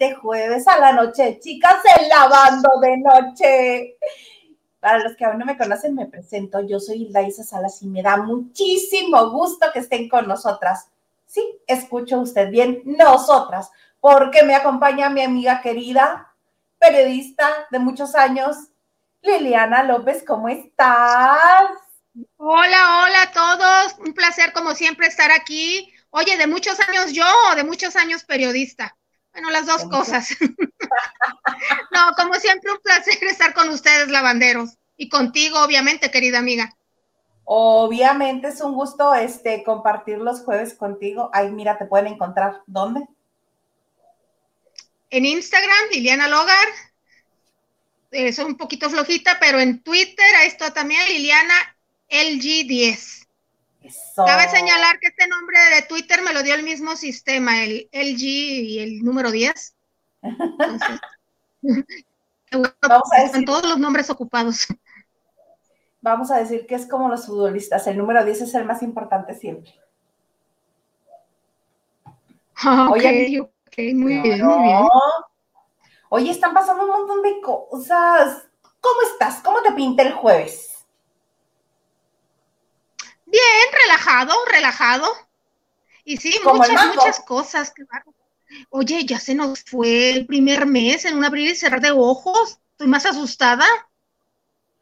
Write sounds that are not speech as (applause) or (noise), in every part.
este jueves a la noche, chicas, el lavando de noche. Para los que aún no me conocen, me presento. Yo soy Hilda Salas y me da muchísimo gusto que estén con nosotras. Sí, escucho usted bien, nosotras, porque me acompaña mi amiga querida, periodista de muchos años, Liliana López. ¿Cómo estás? Hola, hola a todos. Un placer, como siempre, estar aquí. Oye, de muchos años yo o de muchos años periodista. Bueno, las dos cosas. (laughs) no, como siempre, un placer estar con ustedes, lavanderos. Y contigo, obviamente, querida amiga. Obviamente es un gusto este, compartir los jueves contigo. Ay, mira, te pueden encontrar. ¿Dónde? En Instagram, Liliana Logar. Es un poquito flojita, pero en Twitter, ahí está también Liliana LG10. Cabe señalar que este nombre de Twitter me lo dio el mismo sistema, el LG y el número 10. (laughs) Vamos a decir, todos los nombres ocupados. Vamos a decir que es como los futbolistas, el número 10 es el más importante siempre. Oye, muy bien, muy bien. Oye, están pasando un montón de cosas. ¿Cómo estás? ¿Cómo te pinta el jueves? Bien, relajado, relajado. Y sí, muchas, muchas cosas. Oye, ya se nos fue el primer mes en un abrir y cerrar de ojos. Estoy más asustada.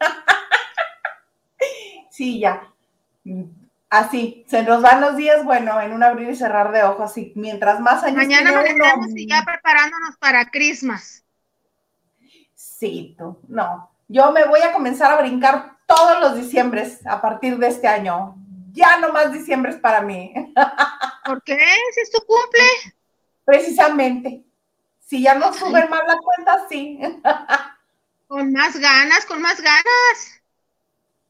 (laughs) sí, ya. Así, se nos van los días, bueno, en un abrir y cerrar de ojos, y mientras más años Mañana nos y ya preparándonos para Christmas. Sí, tú, no. Yo me voy a comenzar a brincar todos los diciembres a partir de este año. Ya no más diciembre es para mí. (laughs) ¿Por qué? Si es tu cumple. Precisamente. Si ya no suben más la cuenta, sí. (laughs) Con más ganas, con más ganas.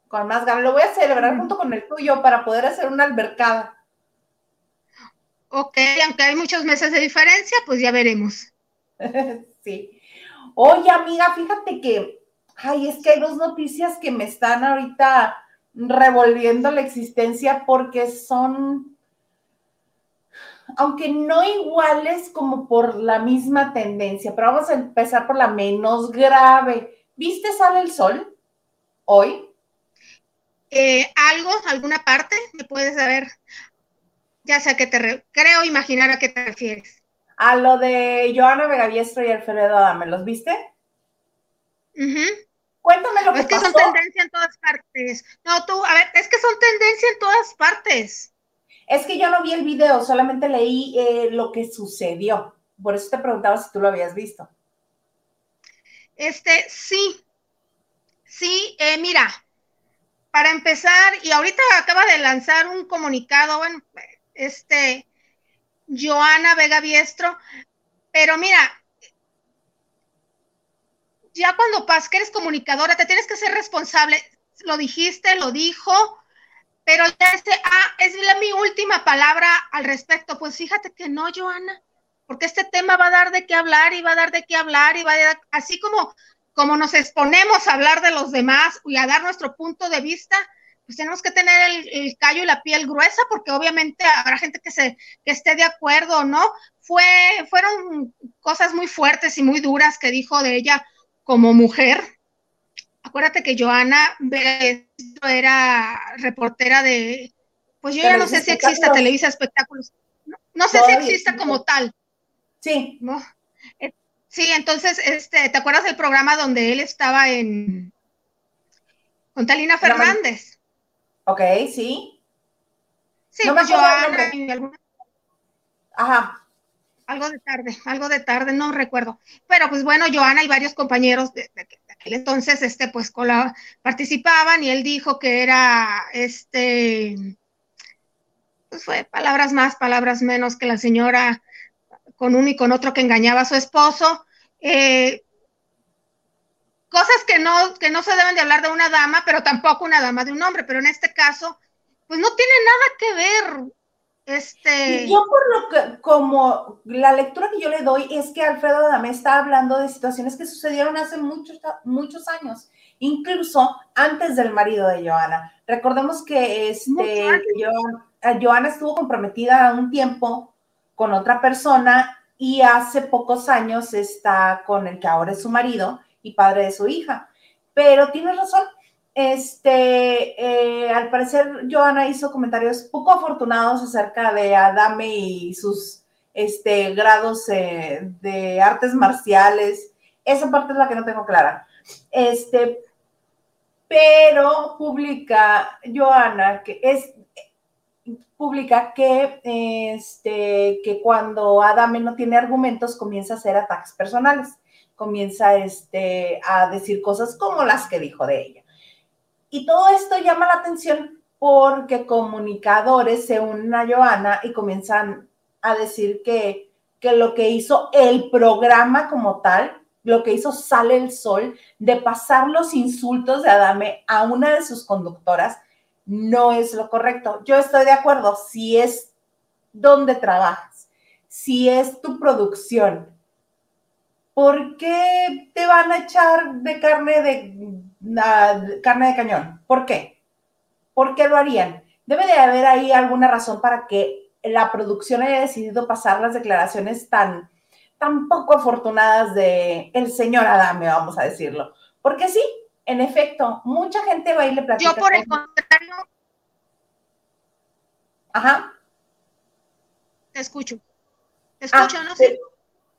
Con más ganas. Lo voy a celebrar junto con el tuyo para poder hacer una albercada. Ok, aunque hay muchos meses de diferencia, pues ya veremos. (laughs) sí. Oye, amiga, fíjate que ay, es que hay dos noticias que me están ahorita revolviendo la existencia porque son, aunque no iguales como por la misma tendencia, pero vamos a empezar por la menos grave. ¿Viste Sale el Sol hoy? Eh, ¿Algo, alguna parte? ¿Me puedes saber? Ya sé a qué te creo imaginar a qué te refieres. A lo de Joana Vegaviestro y Alfredo Adame, ¿los viste? Uh Cuéntame lo que Es que son tendencia en todas partes. No, tú, a ver, es que son tendencia en todas partes. Es que yo no vi el video, solamente leí eh, lo que sucedió. Por eso te preguntaba si tú lo habías visto. Este, sí. Sí, eh, mira, para empezar, y ahorita acaba de lanzar un comunicado, bueno, este, Joana Vega Biestro, pero mira, ya cuando pasas que eres comunicadora, te tienes que ser responsable. Lo dijiste, lo dijo, pero ya este, ah, es mi última palabra al respecto. Pues fíjate que no, Joana, porque este tema va a dar de qué hablar y va a dar de qué hablar y va a dar, así como, como nos exponemos a hablar de los demás y a dar nuestro punto de vista, pues tenemos que tener el, callo y la piel gruesa, porque obviamente habrá gente que se que esté de acuerdo, ¿no? Fue, fueron cosas muy fuertes y muy duras que dijo de ella como mujer. Acuérdate que Joana era reportera de, pues yo ya no sé si exista Televisa Espectáculos. No, sé si exista como tal. Sí. ¿no? Eh, sí, entonces, este, ¿te acuerdas del programa donde él estaba en con Talina Fernández? Ok, sí. Sí, no pues Joana Ajá algo de tarde, (laughs) algo de tarde, no recuerdo. Pero pues bueno, Joana y varios compañeros de, aquel entonces, este, pues participaban y él dijo que era, este, pues fue palabras más, palabras menos que la señora con uno y con otro que engañaba a su esposo. Eh, cosas que no, que no se deben de hablar de una dama, pero tampoco una dama de un hombre, pero en este caso, pues no tiene nada que ver este... Yo por lo que, como la lectura que yo le doy es que Alfredo Adame está hablando de situaciones que sucedieron hace muchos, muchos años, incluso antes del marido de Joana. Recordemos que este, Joana estuvo comprometida un tiempo con otra persona y hace pocos años está con el que ahora es su marido y padre de su hija. Pero tienes razón, este, eh, al parecer Joana hizo comentarios poco afortunados acerca de Adame y sus este, grados eh, de artes marciales. Esa parte es la que no tengo clara. Este, pero publica Joana que es publica que, este, que cuando Adame no tiene argumentos comienza a hacer ataques personales, comienza este, a decir cosas como las que dijo de ella. Y todo esto llama la atención porque comunicadores se unen a Joana y comienzan a decir que, que lo que hizo el programa como tal, lo que hizo Sale el Sol, de pasar los insultos de Adame a una de sus conductoras, no es lo correcto. Yo estoy de acuerdo, si es donde trabajas, si es tu producción, ¿por qué te van a echar de carne de carne de cañón. ¿Por qué? ¿Por qué lo harían? Debe de haber ahí alguna razón para que la producción haya decidido pasar las declaraciones tan, tan poco afortunadas de el señor Adame, vamos a decirlo. Porque sí, en efecto, mucha gente va y le platica. Yo por el contrario. Ajá. Te escucho. Te escucho, ah, no sé.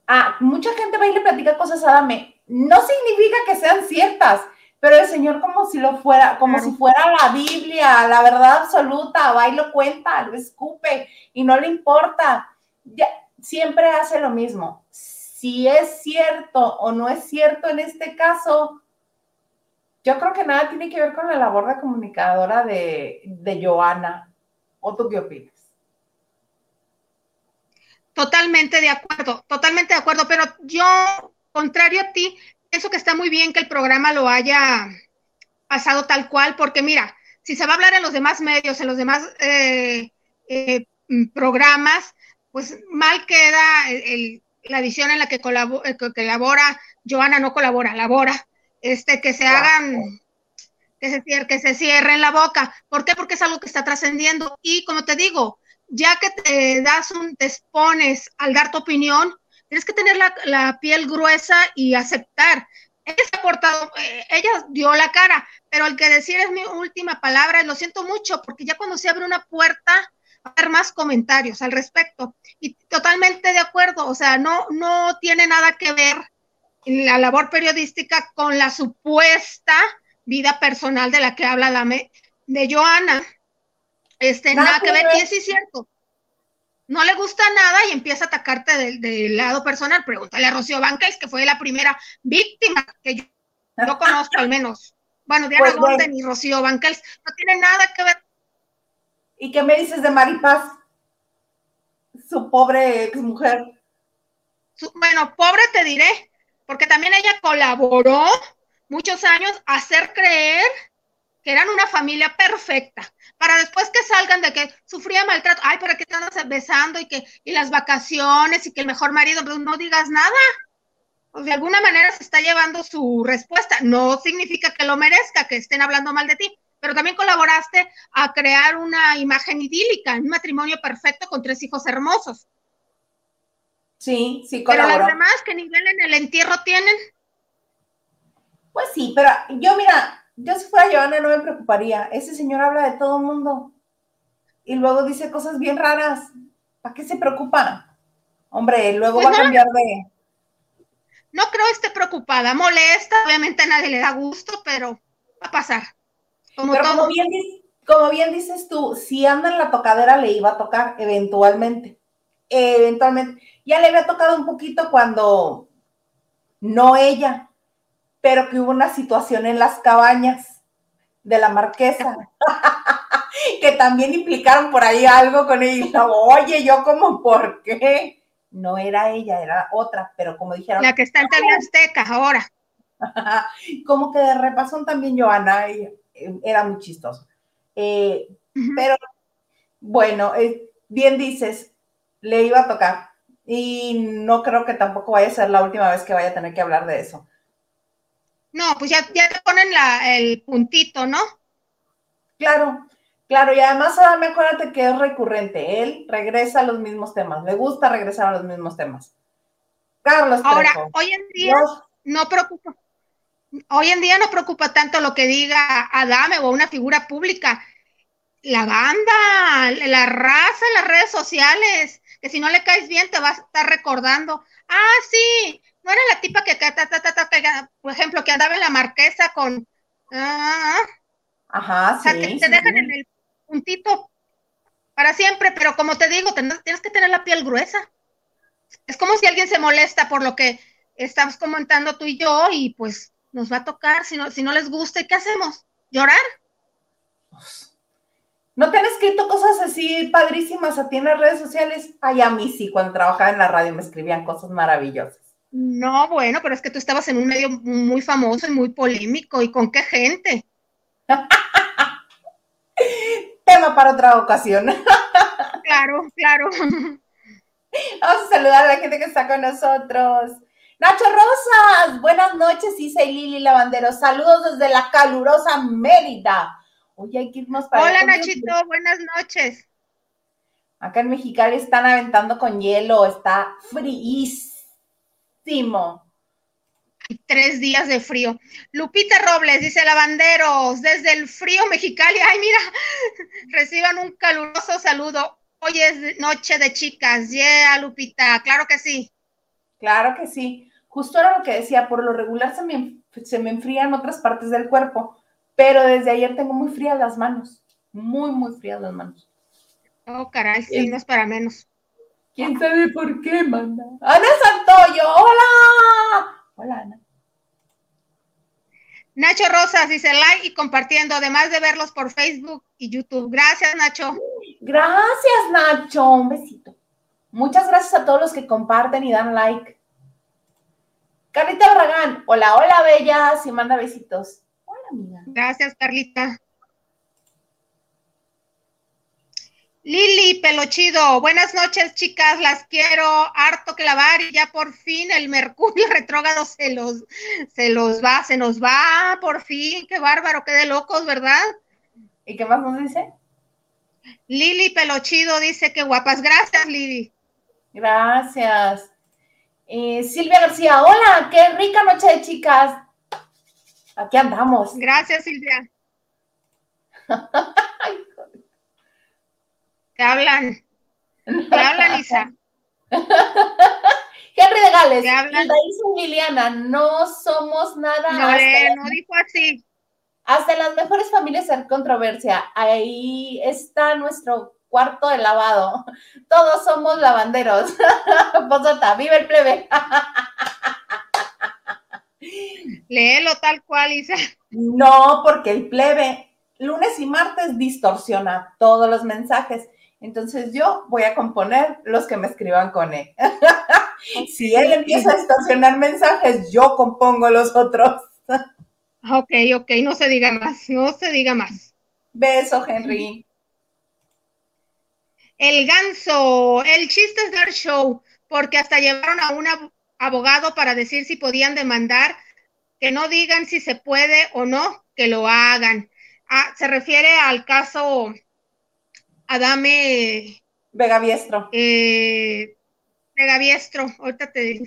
Ah, mucha gente va y le platica cosas a Adame. No significa que sean ciertas pero el Señor como si lo fuera, como si fuera la Biblia, la verdad absoluta, va y lo cuenta, lo escupe y no le importa. Ya, siempre hace lo mismo. Si es cierto o no es cierto en este caso, yo creo que nada tiene que ver con la labor de comunicadora de, de Joana. ¿O tú qué opinas? Totalmente de acuerdo, totalmente de acuerdo, pero yo, contrario a ti, pienso que está muy bien que el programa lo haya pasado tal cual, porque mira, si se va a hablar en los demás medios, en los demás eh, eh, programas, pues mal queda la edición en la que, colabora, que Joana no colabora, labora, este, que se hagan, que se, que se cierren la boca. ¿Por qué? Porque es algo que está trascendiendo. Y como te digo, ya que te das un, te expones al dar tu opinión, tienes que tener la, piel gruesa y aceptar. Ella se ha portado, eh, ella dio la cara, pero el que decir es mi última palabra, lo siento mucho, porque ya cuando se abre una puerta, va a haber más comentarios al respecto. Y totalmente de acuerdo, o sea, no, no tiene nada que ver la labor periodística con la supuesta vida personal de la que habla la de Joana. Este, nada, que ver, y es cierto no le gusta nada y empieza a atacarte del, lado personal. Pregúntale a Rocío Banquels, que fue la primera víctima que yo, no conozco al menos. Bueno, Diana pues, y Rocío Banquels no tienen nada que ver. ¿Y qué me dices de Maripaz? Su pobre ex mujer. bueno, pobre te diré, porque también ella colaboró muchos años a hacer creer que eran una familia perfecta para después que salgan de que sufría maltrato, ay, pero que andas besando y que y las vacaciones y que el mejor marido, pues no digas nada. Pues de alguna manera se está llevando su respuesta. No significa que lo merezca, que estén hablando mal de ti, pero también colaboraste a crear una imagen idílica, un matrimonio perfecto con tres hijos hermosos. Sí, sí, colaboró. Pero las demás, ¿qué nivel en el entierro tienen? Pues sí, pero yo mira, yo si fuera Joana no me preocuparía. Ese señor habla de todo el mundo y luego dice cosas bien raras. ¿Para qué se preocupa? Hombre, luego pues va a cambiar de... No creo esté preocupada, molesta, obviamente a nadie le da gusto, pero va a pasar. Como pero Como, bien, como bien dices tú, si anda en la tocadera le iba a tocar eventualmente. Eventualmente. Ya le había tocado un poquito cuando no ella, pero que hubo una situación en las cabañas de la marquesa, (laughs) que también implicaron por ahí algo con ella. Oye, yo como, ¿por qué? No era ella, era otra, pero como dijeron. La que está en TV Azteca ahora. (laughs) como que de repasón también Joana eh, era muy chistoso. Eh, pero bueno, eh, bien dices, le iba a tocar. Y no creo que tampoco vaya a ser la última vez que vaya a tener que hablar de eso. No, pues ya, ya te ponen la, el puntito, ¿no? Claro, claro, y además me acuérdate que es recurrente, él regresa a los mismos temas, le gusta regresar a los mismos temas. Carlos. Ahora, hoy en día no preocupa. Hoy en día no preocupa tanto lo que diga Adame o una figura pública. La banda, la raza las redes sociales, que si no le caes bien te va a estar recordando. Ah, sí, no era la tipa que, por ejemplo, que andaba en la marquesa con... Ah, Ajá, sí. O sea, te, dejan en el puntito para siempre, pero como te digo, tienes que tener la piel gruesa. Es como si alguien se molesta por lo que estamos comentando tú y yo y pues nos va a tocar, si no, si no les gusta, ¿y qué hacemos? ¿Llorar? ¿No te han escrito cosas así padrísimas a ti en las redes sociales? Ay, a mí sí, cuando trabajaba en la radio me escribían cosas maravillosas. No, bueno, pero es que tú estabas en un medio muy famoso y muy polémico. ¿Y con qué gente? (laughs) Tema para otra ocasión. (laughs) claro, claro. Vamos a saludar a la gente que está con nosotros. Nacho Rosas, buenas noches, Isa y Lili Lavandero. Saludos desde la calurosa Mérida. Hoy hay que irnos para Hola, Nachito, buenas noches. Acá en Mexicali están aventando con hielo, está fríísimo. Tres días de frío. Lupita Robles dice Lavanderos, desde el frío Mexicali. Ay, mira, (laughs) reciban un caluroso saludo. Hoy es noche de chicas. Yeah, Lupita, claro que sí. Claro que sí justo era lo que decía, por lo regular se me, se me enfrían otras partes del cuerpo, pero desde ayer tengo muy frías las manos, muy, muy frías las manos. Oh, caray, sí, no es para menos. ¿Quién sabe por qué, manda? Ana Santoyo, hola. Hola, Ana. Nacho Rosas dice like y compartiendo, además de verlos por Facebook y YouTube. Gracias, Nacho. Gracias, Nacho. Un besito. Muchas gracias a todos los que comparten y dan like. Carlita Barragán, hola, hola, bellas, y manda besitos. Hola, amiga. Gracias, Carlita. Lili Pelochido, buenas noches, chicas, las quiero harto clavar y ya por fin el Mercurio (laughs) retrógrado se los, se los va, se nos va, por fin, qué bárbaro, qué de locos, ¿verdad? ¿Y qué más nos dice? Lili Pelochido dice que guapas, gracias, Lili. Gracias. Eh, Silvia García, hola, qué rica noche de chicas. Aquí andamos. Gracias, Silvia. (laughs) Te hablan. Te hablan, Isa. (laughs) Henry de Gales. Te hablan. Liliana, no somos nada. No, no dijo así. Hasta las mejores familias en controversia. Ahí está nuestro cuarto de lavado. (laughs) Todos somos lavanderos. (laughs) Posota, vive el plebe. Léelo tal cual, Isa. No, porque el plebe lunes y martes distorsiona todos los mensajes. Entonces yo voy a componer los que me escriban con él. (laughs) si él empieza a distorsionar mensajes, yo compongo los otros. ok, ok, no se diga más, no se diga más. Beso, Henry. El ganso, el chiste es dar show, porque hasta llevaron a un abogado para decir si podían demandar, que no digan si se puede o no, que lo hagan. Ah, se refiere al caso Adame Vega Biestro. Eh, Vega Biestro, ahorita te digo.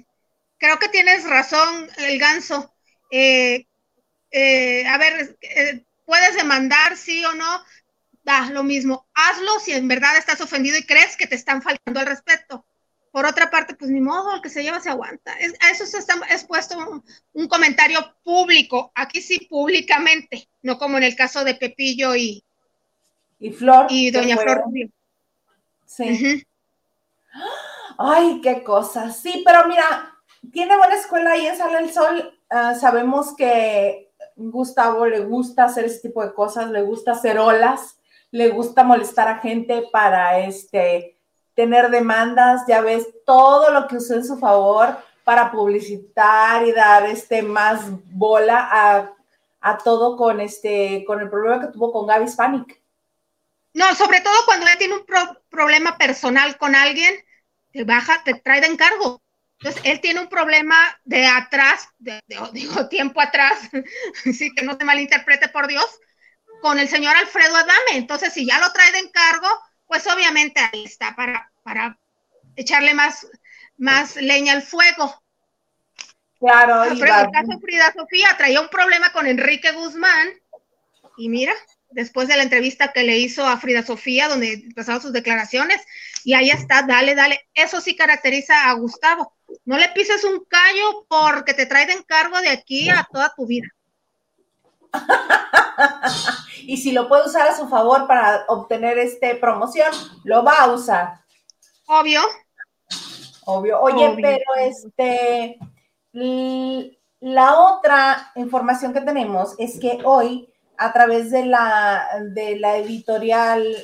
Creo que tienes razón, el ganso. Eh, eh, a ver, puedes demandar, sí o no, da lo mismo. Hazlo si en verdad estás ofendido y crees que te están faltando al respeto. Por otra parte, pues ni modo, el que se lleva se aguanta. Es, a eso se está expuesto un, un, comentario público, aquí sí públicamente, no como en el caso de Pepillo y, y Flor. Y Doña Flor Sí. Ay, qué cosa. Sí, pero mira, tiene buena escuela ahí en Sala del Sol. Uh, sabemos que Gustavo le gusta hacer ese tipo de cosas, le gusta hacer olas le gusta molestar a gente para este, tener demandas, ya ves, todo lo que usó en su favor para publicitar y dar este, más bola a, todo con, este, con el problema que tuvo con Gaby Spanik. No, sobre todo cuando él tiene un problema personal con alguien, te baja, te trae de encargo. Entonces, él tiene un problema de atrás, de, (laughs) digo, tiempo atrás, (laughs) sí, que no se malinterprete por Dios, con el señor Alfredo Adame. Entonces, si ya lo trae de encargo, pues obviamente ahí está para, para echarle más, más leña al fuego. Claro, el caso Frida Sofía traía un problema con Enrique Guzmán y mira, después de la entrevista que le hizo a Frida Sofía, donde empezaron sus declaraciones, y ahí está, dale, dale. Eso sí caracteriza a Gustavo. No le pises un callo porque te trae de encargo de aquí a toda tu vida. (laughs) y si lo puede usar a su favor para obtener este promoción, lo va a usar. Obvio. Obvio. Oye, pero este, la otra información que tenemos es que hoy a través de la, de la editorial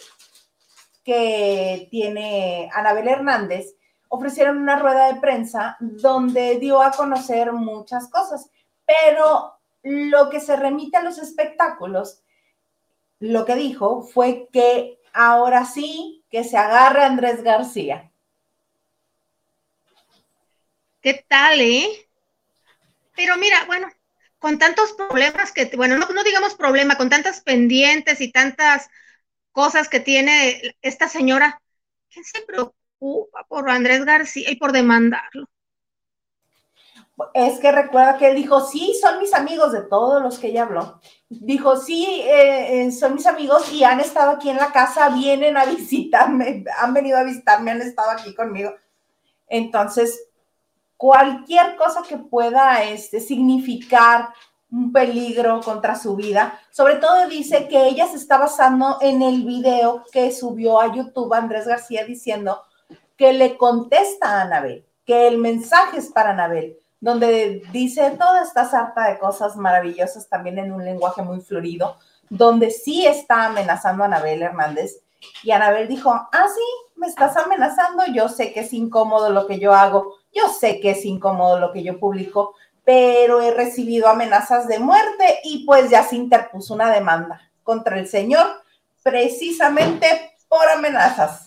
que tiene Anabel Hernández, ofrecieron una rueda de prensa donde dio a conocer muchas cosas, pero lo que se remite a los espectáculos, lo que dijo fue que ahora sí que se agarre Andrés García. ¿Qué tal, eh? Pero mira, bueno, con tantos problemas que, bueno, no, digamos problema, con tantas pendientes y tantas cosas que tiene esta señora, ¿quién se preocupa por Andrés García y por demandarlo? Es que recuerda que él dijo, sí, son mis amigos de todos los que ella habló. Dijo, sí, eh, eh, son mis amigos y han estado aquí en la casa, vienen a visitarme, han venido a visitarme, han estado aquí conmigo. Entonces, cualquier cosa que pueda este, significar un peligro contra su vida. Sobre todo dice que ella se está basando en el video que subió a YouTube Andrés García diciendo que le contesta a Anabel, que el mensaje es para Anabel, donde dice toda esta sarta de cosas maravillosas también en un lenguaje muy florido, donde sí está amenazando a Anabel Hernández. Y Anabel dijo, ah, sí, me estás amenazando, yo sé que es incómodo lo que yo hago, yo sé que es incómodo lo que yo publico, pero he recibido amenazas de muerte y pues ya se interpuso una demanda contra el señor precisamente por amenazas.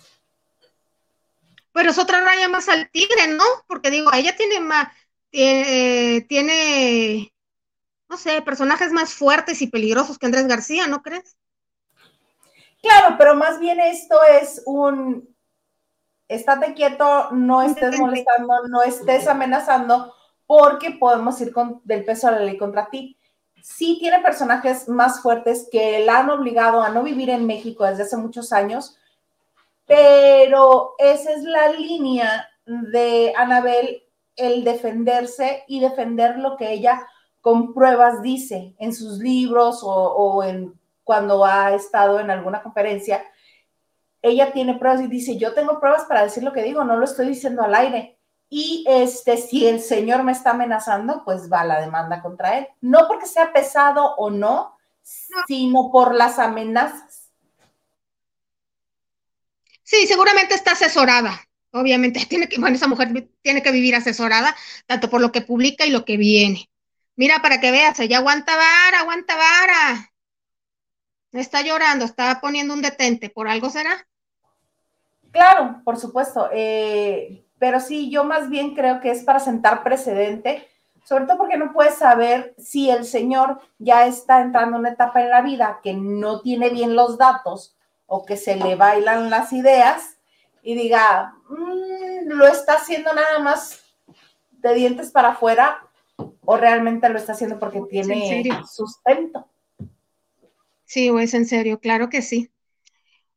Pero es otra raya más al tigre, ¿no? Porque digo, ella tiene más, tiene, tiene, no sé, personajes más fuertes y peligrosos que Andrés García, ¿no crees? Claro, pero más bien esto es un, estate quieto, no estés molestando, no estés amenazando, porque podemos ir con, del peso de la ley contra ti. Sí tiene personajes más fuertes que la han obligado a no vivir en México desde hace muchos años, pero esa es la línea de Anabel, el defenderse y defender lo que ella con pruebas dice en sus libros o, o en cuando ha estado en alguna conferencia ella tiene pruebas y dice, yo tengo pruebas para decir lo que digo, no lo estoy diciendo al aire. Y este, si el señor me está amenazando, pues va la demanda contra él. No porque sea pesado o no, sino por las amenazas. Sí, seguramente está asesorada. Obviamente, (laughs) tiene que, bueno, esa mujer tiene que vivir asesorada, tanto por lo que publica y lo que viene. Mira, para que veas, ella aguanta vara, aguanta vara. Está llorando, está poniendo un detente, ¿por algo será? Claro, por supuesto, eh, pero sí, yo más bien creo que es para sentar precedente, sobre todo porque no puedes saber si el señor ya está entrando en una etapa en la vida que no tiene bien los datos o que se le bailan las ideas y diga, mm, lo está haciendo nada más de dientes para afuera o realmente lo está haciendo porque tiene sustento. Sí, o es en serio, claro que sí.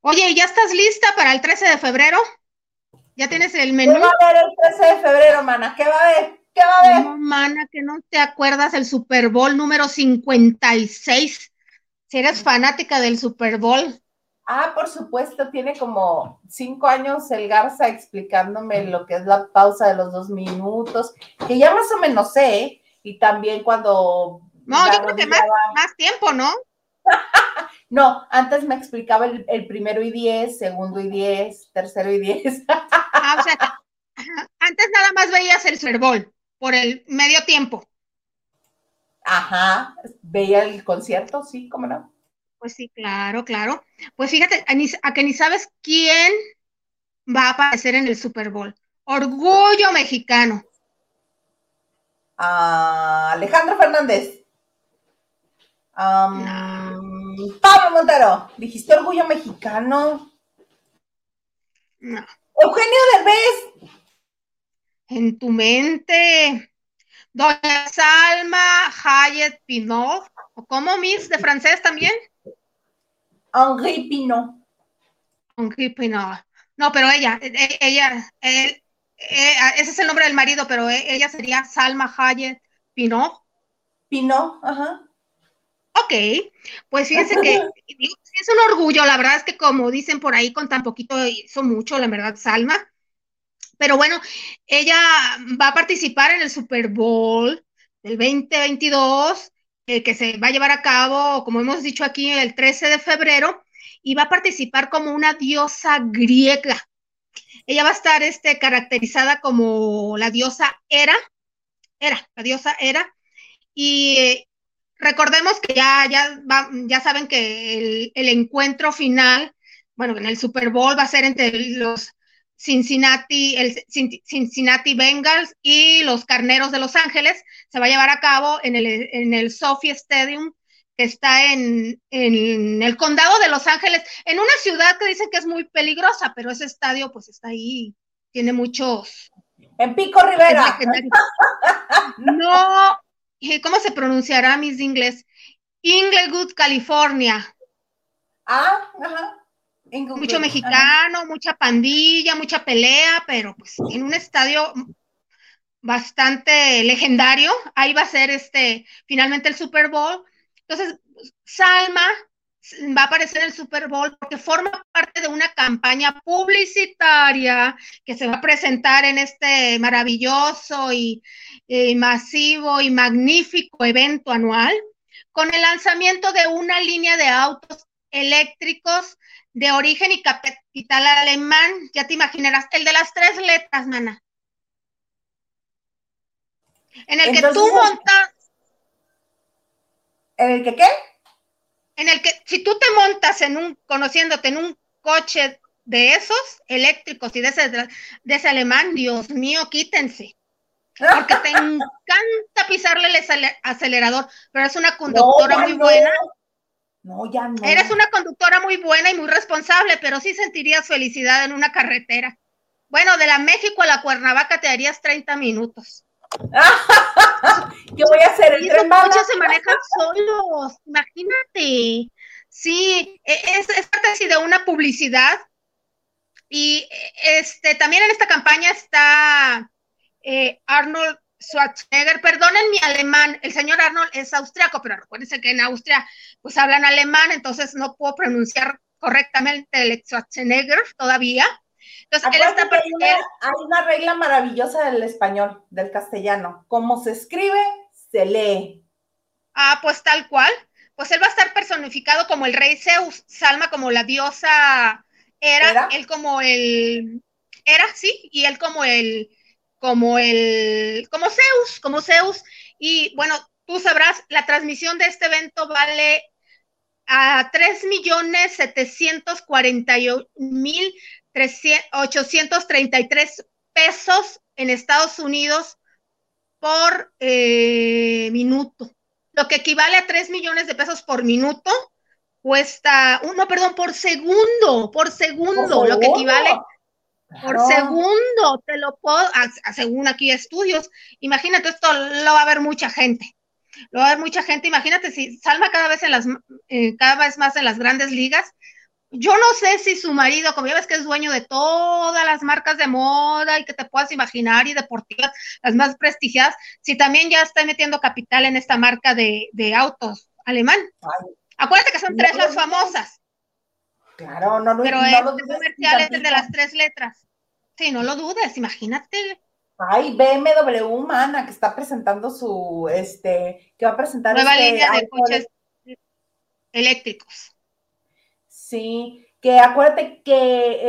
Oye, ¿ya estás lista para el 13 de febrero? ¿Ya tienes el menú? ¿Qué va a haber el 13 de febrero, mana? ¿Qué va a haber? ¿Qué va a haber? No, mana, que no te acuerdas el Super Bowl número 56. Si eres fanática del Super Bowl. Ah, por supuesto, tiene como cinco años el Garza explicándome lo que es la pausa de los dos minutos, que ya más o menos sé, ¿eh? y también cuando... No, yo creo que más, más tiempo, ¿no? No, antes me explicaba el, primero y diez, segundo y diez, tercero y diez. Ah, o sea, antes nada más veías el Super Bowl por el medio tiempo. Ajá, veía el concierto, sí, cómo no. Pues sí, claro, claro. Pues fíjate, a, que ni sabes quién va a aparecer en el Super Bowl. Orgullo mexicano. Ah, Alejandro Fernández. Pablo Montero, dijiste orgullo mexicano. No. Eugenio Derbez. En tu mente. Doña Salma Hayet Pinot, ¿o cómo, Miss, de francés también? Henri Pinot. Henri Pinot. No, pero ella, e, e, ella, ese es el nombre del marido, pero e, ella sería Salma Hayet Pinot. Pinot, ajá. Ok, pues fíjense que (laughs) es un orgullo, la verdad es que como dicen por ahí, con tan poquito hizo mucho, la verdad, Salma. Pero bueno, ella va a participar en el Super Bowl del 2022, eh, que se va a llevar a cabo, como hemos dicho aquí, el 13 de febrero, y va a participar como una diosa griega. Ella va a estar este, caracterizada como la diosa Hera, Era, la diosa Hera, y eh, recordemos que ya, ya, ya saben que el, encuentro final, bueno, en el Super Bowl va a ser entre los Cincinnati, el Cincinnati Bengals y los Carneros de Los Ángeles. Se va a llevar a cabo en el, en el Sophie Stadium, que está en, en, el condado de Los Ángeles, en una ciudad que dicen que es muy peligrosa, pero ese estadio pues está ahí, tiene muchos... En Pico Rivera. (laughs) No, ¿cómo se pronunciará mis inglés? Inglewood, California. Ah, ajá. Mucho mexicano, mucha pandilla, mucha pelea, pero pues en un estadio bastante legendario. Ahí va a ser este, finalmente el Super Bowl. Entonces, Salma va a aparecer en el Super Bowl porque forma parte de una campaña publicitaria que se va a presentar en este maravilloso y masivo y magnífico evento anual con el lanzamiento de una línea de autos eléctricos de origen y capital alemán. Ya te imaginarás, el de las tres letras, mana. En el que tú montas. ¿En el que qué? En el que, si tú te montas en un, conociéndote en un coche de esos eléctricos y de ese, de ese alemán, Dios mío, quítense. Porque te (laughs) encanta pisarle el acelerador, pero es una conductora muy buena. No, ya no. Eres una conductora muy buena y muy responsable, pero sí sentirías felicidad en una carretera. Bueno, de la México a la Cuernavaca te darías 30 minutos. (laughs) Yo voy a hacer el tren coches se manejan solos, imagínate. Sí, e, es, es parte así de una publicidad. Y este también en esta campaña está eh, Arnold Schwarzenegger, perdonen mi alemán, el señor Arnold es austriaco, pero recuérdense que en Austria pues hablan alemán, entonces no puedo pronunciar correctamente el Schwarzenegger todavía. Entonces, él está hay, una, hay una regla maravillosa del español, del castellano. Como se escribe, se lee. Ah, pues tal cual. Pues él va a estar personificado como el rey Zeus, Salma como la diosa era, él como el era, sí, y él como el como el, como Zeus, como Zeus. Y bueno, tú sabrás, la transmisión de este evento vale a 3 millones 741 mil 833 pesos en Estados Unidos por eh, minuto, lo que equivale a 3 millones de pesos por minuto, cuesta, no, perdón, por segundo, por segundo, lo que equivale por segundo, te lo puedo, según aquí estudios, imagínate, esto lo va a ver mucha gente. Lo va a ver mucha gente, imagínate si Salma cada vez en las, eh, cada vez más en las grandes ligas. Yo no sé si su marido, como ya ves que es dueño de todas las marcas de moda y que te puedas imaginar y deportivas, las más prestigiadas, si también ya está metiendo capital en esta marca de, autos alemán. Acuérdate que son tres las famosas. Claro, no, lo Pero no, el comercial es de las tres letras. Sí, no lo dudes, imagínate. Ay, BMW, mana, que está presentando su, este, que va a presentar. Nueva este línea de coches eléctricos. Sí, que acuérdate que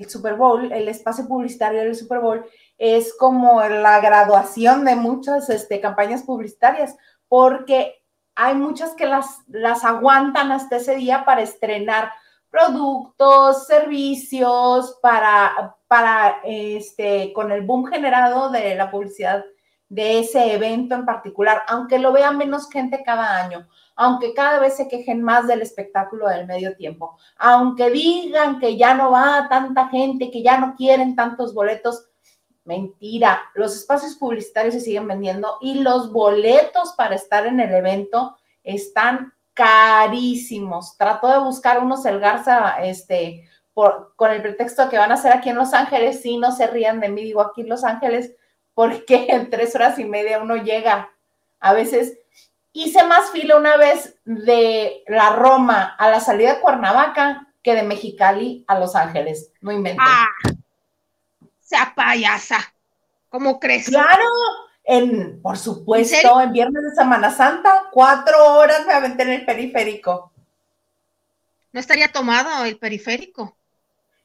el, Super Bowl, el espacio publicitario del Super Bowl, es como la graduación de muchas este, campañas publicitarias, porque hay muchas que las, aguantan hasta ese día para estrenar productos, servicios, para, para este, con el boom generado de la publicidad de ese evento en particular, aunque lo vea menos gente cada año, aunque cada vez se quejen más del espectáculo del medio tiempo, aunque digan que ya no va tanta gente, que ya no quieren tantos boletos, Mentira, los espacios publicitarios se siguen vendiendo y los boletos para estar en el evento están carísimos. Trato de buscar unos el Garza, este, por, con el pretexto de que van a ser aquí en Los Ángeles, sí, no se rían de mí, digo aquí en Los Ángeles, porque (laughs) en tres horas y media uno llega. A veces hice más fila una vez de la Roma a la salida de Cuernavaca que de Mexicali a Los Ángeles. No inventen. Ah, sea payasa. ¿Cómo crees? Claro, en, por supuesto, ¿En, viernes de Semana Santa, cuatro horas me aventé en el periférico. ¿No estaría tomado el periférico?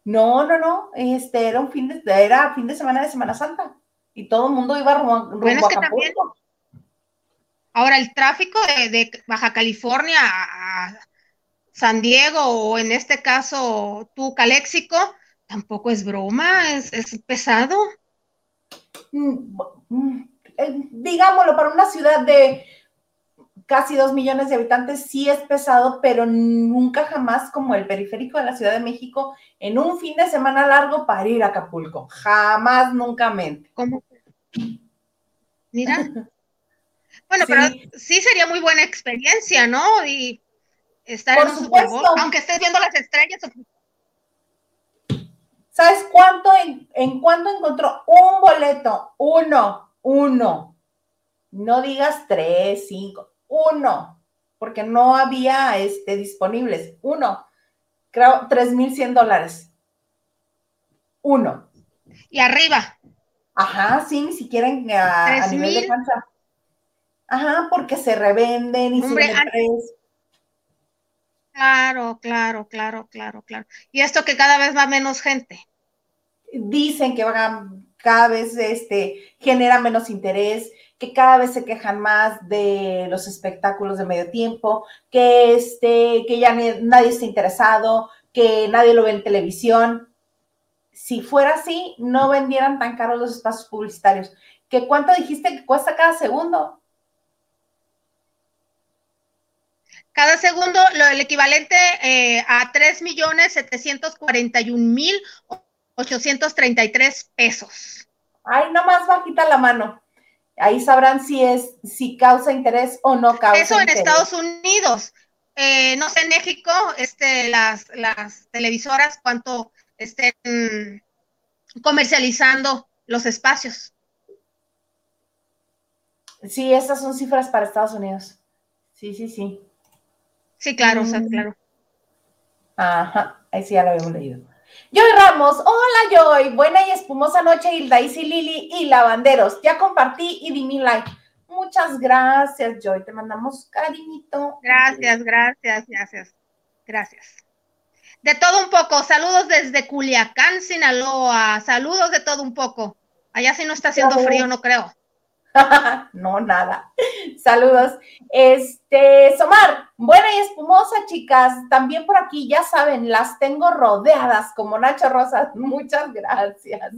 No, no, no. Este era un fin de, era fin de semana de Semana Santa. Y todo el mundo iba rumbo, bueno, es que Ahora, el tráfico de, Baja California a San Diego, o en este caso, tú, Caléxico, tampoco es broma, es, pesado. Mm, mm, eh, digámoslo, para una ciudad de casi dos millones de habitantes sí es pesado, pero nunca jamás como el periférico de la Ciudad de México en un fin de semana largo para ir a Acapulco. Jamás, nunca mente. ¿Cómo? Mira. (laughs) Bueno, pero sí sería muy buena experiencia, ¿no? Y estar en un Super aunque estés viendo las estrellas. ¿Sabes cuánto en, en cuánto encontró un boleto? Uno, uno. No digas tres, cinco, uno, porque no había este, disponibles. Uno, creo, tres mil cien dólares. Uno. Y arriba. Ajá, sí, ni siquiera a, nivel de cancha. Ajá, porque se revenden y se Claro, claro, claro, claro, claro. Y esto que cada vez va menos gente. Dicen que van cada vez este, genera menos interés, que cada vez se quejan más de los espectáculos de medio tiempo, que, este, que ya nadie está interesado, que nadie lo ve en televisión. Si fuera así, no vendieran tan caros los espacios publicitarios. ¿Que ¿Cuánto dijiste que cuesta cada segundo? Cada segundo, lo, el equivalente eh, a 3.741.833 pesos. Ay, nomás bajita la mano. Ahí sabrán si es, si causa interés o no causa Eso en Estados Unidos. Eh, no sé en México, este, las, las televisoras, cuánto estén comercializando los espacios. Sí, estas son cifras para Estados Unidos. Sí, sí, sí. Sí, claro, o sea, mm. claro. Ajá, ahí sí ya lo habíamos leído. Joy Ramos, hola Joy, buena y espumosa noche, Hilda, Isi, Lili y Lavanderos. Ya compartí y di mi like. Muchas gracias, Joy. Te mandamos cariñito. Gracias, gracias, gracias. Gracias. De todo un poco. Saludos desde Culiacán, Sinaloa. Saludos de todo un poco. Allá sí no está haciendo frío, no creo. (laughs) no, nada. Saludos. Este, Somar, buena y espumosa, chicas. También por aquí, ya saben, las tengo rodeadas como Nacho Rosas. (laughs) Muchas gracias.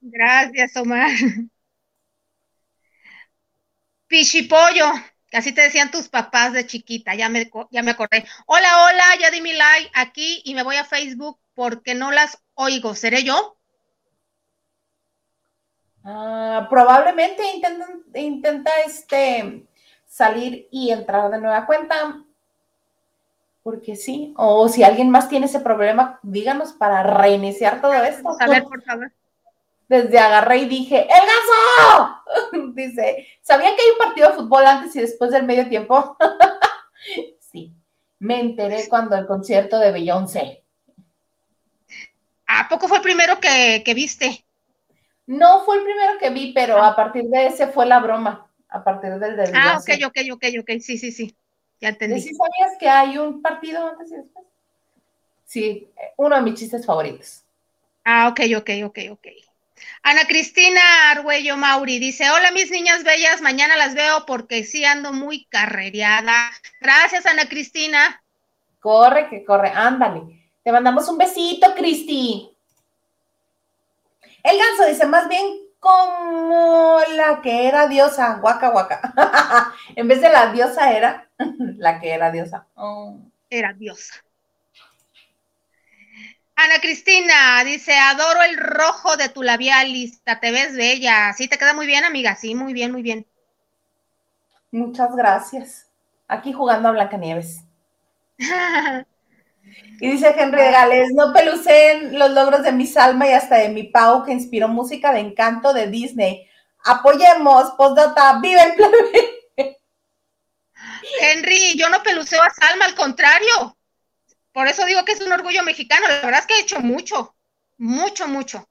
Gracias, Omar. Pichipollo, así te decían tus papás de chiquita, ya me, ya me acordé. Hola, hola, ya di mi like aquí y me voy a Facebook porque no las oigo. ¿Seré yo? Ah, probablemente intenta, intenta este, salir y entrar de nueva cuenta. Porque sí, o si alguien más tiene ese problema, díganos para reiniciar todo esto. A ver, por favor. Desde agarré y dije, ¡El gaso! (laughs) Dice, ¿sabía que hay un partido de fútbol antes y después del medio tiempo? (laughs) sí, me enteré cuando el concierto de Beyoncé. ¿A poco fue el primero que, que viste? No fue el primero que vi, pero ah. a partir de ese fue la broma, a partir del del Ah, ok, ok, ok, ok, sí, sí, sí, ya entendí. ¿Sí sabías que hay un partido antes y después? Sí, uno de mis chistes favoritos. Ah, ok, ok, ok, ok. Ana Cristina Argüello Mauri dice, hola mis niñas bellas, mañana las veo porque sí ando muy carrereada. Gracias, Ana Cristina. Corre, que corre, ándale. Te mandamos un besito, Cristi. El ganso dice, más bien como la que era diosa, guaca, guaca. (laughs) en vez de la diosa era (laughs) la que era diosa. Oh. Era diosa. Ana Cristina dice, adoro el rojo de tu labial lista, te ves bella. Sí, te queda muy bien, amiga. Sí, muy bien, muy bien. Muchas gracias. Aquí jugando a Blancanieves. (laughs) y dice Henry de Gales, no pelucen los logros de mi Salma y hasta de mi Pau, que inspiró música de encanto de Disney. Apoyemos, postdata, vive el plebe. (laughs) Henry, yo no peluceo a Salma, al contrario. Por eso digo que es un orgullo mexicano. La verdad es que he hecho mucho, mucho, mucho.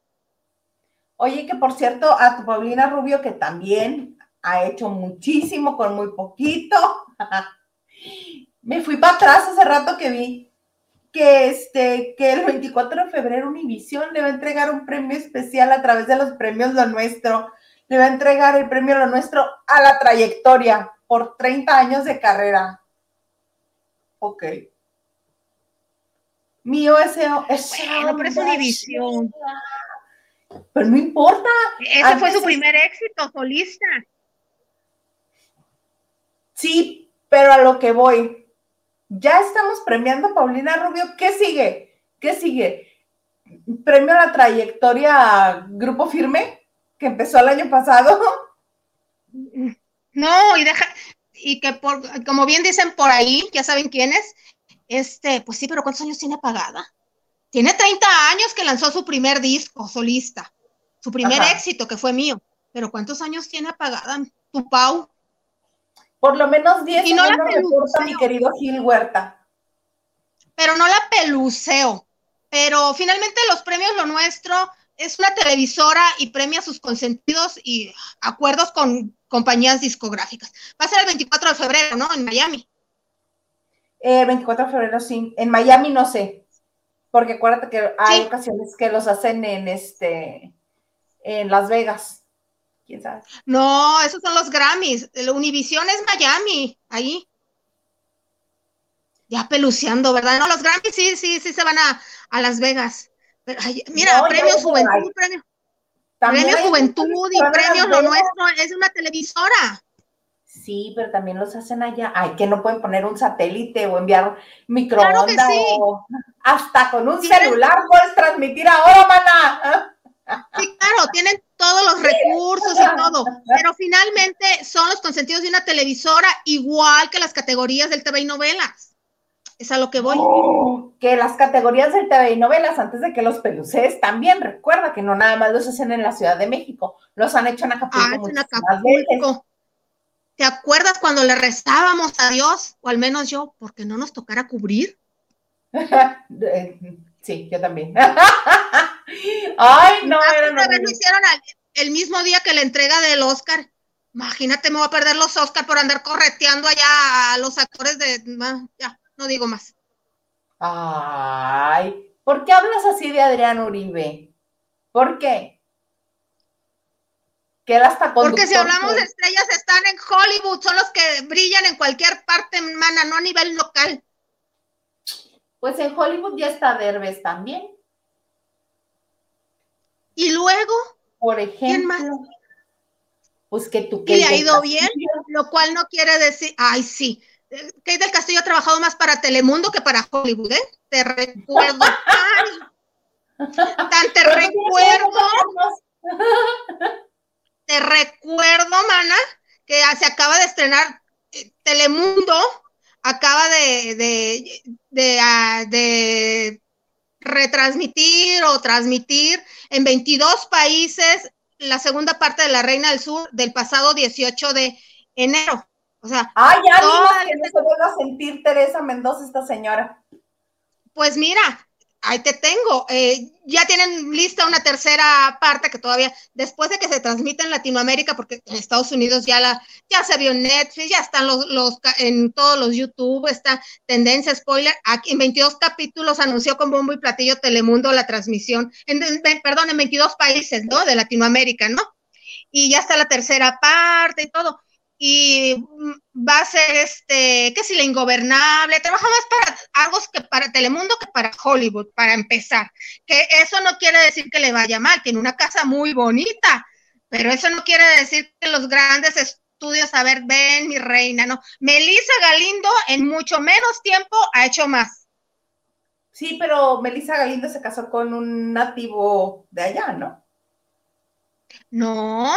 Oye, que por cierto, a tu Paulina Rubio, que también ha hecho muchísimo con muy poquito. (laughs) Me fui para atrás hace rato que vi que, este, que el 24 de febrero Univisión le va a entregar un premio especial a través de los premios Lo Nuestro. Le va a entregar el premio Lo Nuestro a la trayectoria por 30 años de carrera. Ok. Mío ese es bueno, pero es Univisión. Pero no importa. Ese fue su primer éxito solista. Sí, pero a lo que voy. Ya estamos premiando a Paulina Rubio. ¿Qué sigue? ¿Qué sigue? Premio a la trayectoria Grupo Firme, que empezó el año pasado. No, y deja, y que por, como bien dicen por ahí, ya saben quién es, este, pues sí, pero ¿cuántos años tiene apagada? Tiene 30 años que lanzó su primer disco solista, su primer éxito que fue mío. Pero ¿cuántos años tiene apagada tu Pau? Por lo menos 10 y no la reporta mi querido Gil Huerta. Pero no la peluceo. Pero finalmente los premios Lo Nuestro es una televisora y premia sus consentidos y acuerdos con compañías discográficas. Va a ser el 24 de febrero, ¿no? En Miami. Eh, 24 de febrero, sí. En Miami no sé. Porque acuérdate que hay ocasiones que los hacen en este en Las Vegas. ¿Quién sabe? No, esos son los Grammys. El Univision es Miami, ahí. Ya peluceando, ¿verdad? No, los Grammys sí, sí, sí se van a, Las Vegas. mira, premio Juventud, premio, premio Juventud y premio Lo Nuestro, es una televisora. Sí, pero también los hacen allá. Ay, que no pueden poner un satélite o enviar microondas o hasta con un celular puedes transmitir ahora, mana. Sí, claro, tienen todos los recursos y todo, pero finalmente son los consentidos de una televisora igual que las categorías del TV y novelas. Es a lo que voy. Oh, que las categorías del TV y novelas, antes de que los peluces, también recuerda que no nada más los hacen en la Ciudad de México, los han hecho en Acapulco. Ah, en Acapulco. ¿Te acuerdas cuando le restábamos a Dios? O al menos yo, porque no nos tocara cubrir. (laughs) sí, yo también. (laughs) Ay, no, era lo hicieron el mismo día que la entrega del Oscar. Imagínate, me voy a perder los Oscar por andar correteando allá a los actores de. Ya, no digo más. Ay, ¿por qué hablas así de Adrián Uribe? ¿Por qué? que hasta Porque si hablamos de estrellas, están en Hollywood, son los que brillan en cualquier parte, mana, no a nivel local. Pues en Hollywood ya está Derbez también. Y luego, por ejemplo, ¿quién más? Pues que tú que le ha ido bien, lo cual no quiere decir, ay, sí. Kate del Castillo ha trabajado más para Telemundo que para Hollywood, ¿eh? Te recuerdo. ay, tan te (laughs) recuerdo te recuerdo, mana, que se acaba de estrenar eh, Telemundo, acaba de, ah, de, retransmitir o transmitir en 22 países la segunda parte de La Reina del Sur del pasado 18 de enero. O sea, ah, ya que no se vuelva a sentir Teresa Mendoza esta señora. Pues mira, ahí te tengo. Eh, ya tienen lista una tercera parte que todavía, después de que se transmita en Latinoamérica, porque en Estados Unidos ya la, ya se vio Netflix, ya están los, los en todos los YouTube, está tendencia spoiler. Aquí en 22 capítulos anunció con bombo y platillo Telemundo la transmisión, en, perdón, en 22 países, ¿no? De Latinoamérica, ¿no? Y ya está la tercera parte y todo y va a ser este, que si la ingobernable, trabaja más para algo que para Telemundo que para Hollywood, para empezar. Que eso no quiere decir que le vaya mal, tiene una casa muy bonita, pero eso no quiere decir que los grandes estudios, a ver, ven mi reina, no. Melissa Galindo en mucho menos tiempo ha hecho más. Sí, pero Melissa Galindo se casó con un nativo de allá, ¿no? No,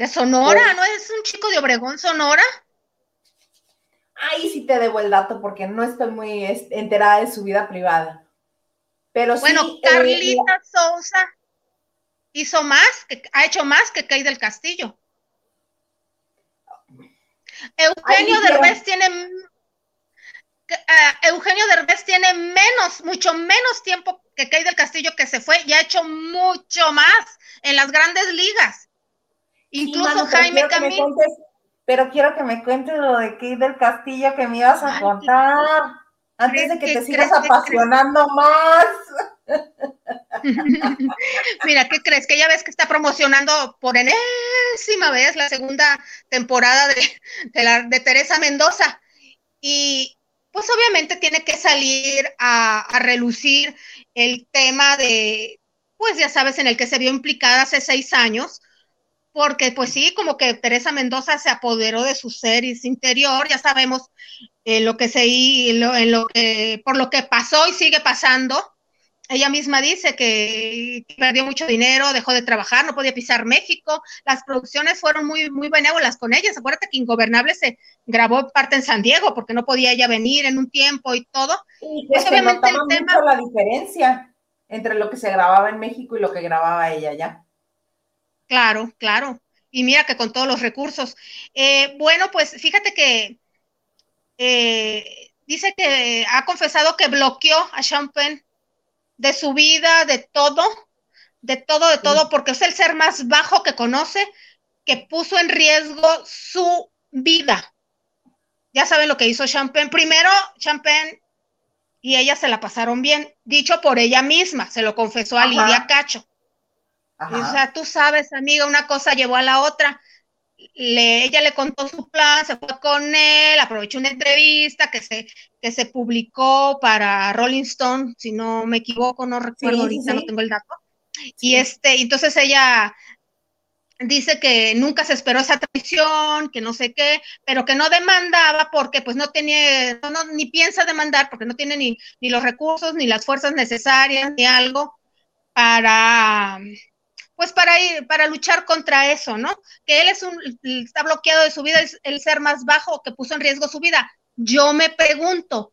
de Sonora, pues ¿no es un chico de Obregón, Sonora? Ahí sí te debo el dato porque no estoy muy enterada de su vida privada. Pero bueno, sí, eh, Carlita Sousa hizo más, que, ha hecho más que Kay del Castillo. Eugenio Derbez tiene uh, Eugenio Derbez tiene menos, mucho menos tiempo que Kay del Castillo que se fue y ha hecho mucho más en las grandes ligas. Incluso Jaime Camilo. Pero quiero que me cuentes lo de Kay del Castillo que me ibas a contar. Antes de que te sigas apasionando más. (laughs) Mira, ¿qué crees? Que ya ves que está promocionando por enésima vez la segunda temporada de, la, de Teresa Mendoza. Y pues obviamente tiene que salir a, a, relucir el tema de, pues ya sabes, en el que se vio implicada hace seis años, porque pues sí, como que Teresa Mendoza se apoderó de su ser interior, ya sabemos eh, lo que se en lo que, por lo que pasó y sigue pasando. Ella misma dice que, perdió mucho dinero, dejó de trabajar, no podía pisar México. Las producciones fueron muy, muy benévolas con ellas. Acuérdate que Ingobernable se grabó parte en San Diego porque no podía ella venir en un tiempo y todo. Y pues obviamente el tema. la diferencia entre lo que se grababa en México y lo que grababa ella ya. Claro, claro. Y mira que con todos los recursos. Eh, bueno, pues fíjate que eh, dice que ha confesado que bloqueó a Champagne de su vida, de todo, de todo, de todo, porque es el ser más bajo que conoce, que puso en riesgo su vida. Ya saben lo que hizo Champagne. Primero, Champagne y ella se la pasaron bien, dicho por ella misma, se lo confesó a Lidia Cacho. O sea, tú sabes, amiga, una cosa llevó a la otra. Le, ella le contó su plan, se fue con él, aprovechó una entrevista que se, que se publicó para Rolling Stone, si no me equivoco, no recuerdo ahorita, no tengo el dato. Y este, entonces ella dice que nunca se esperó esa traición, que no sé qué, pero que no demandaba porque pues no tenía, ni piensa demandar porque no tiene ni, ni los recursos, ni las fuerzas necesarias, ni algo para pues para ir, para luchar contra eso, ¿no? Que él es un, está bloqueado de su vida, es el ser más bajo que puso en riesgo su vida. Yo me pregunto,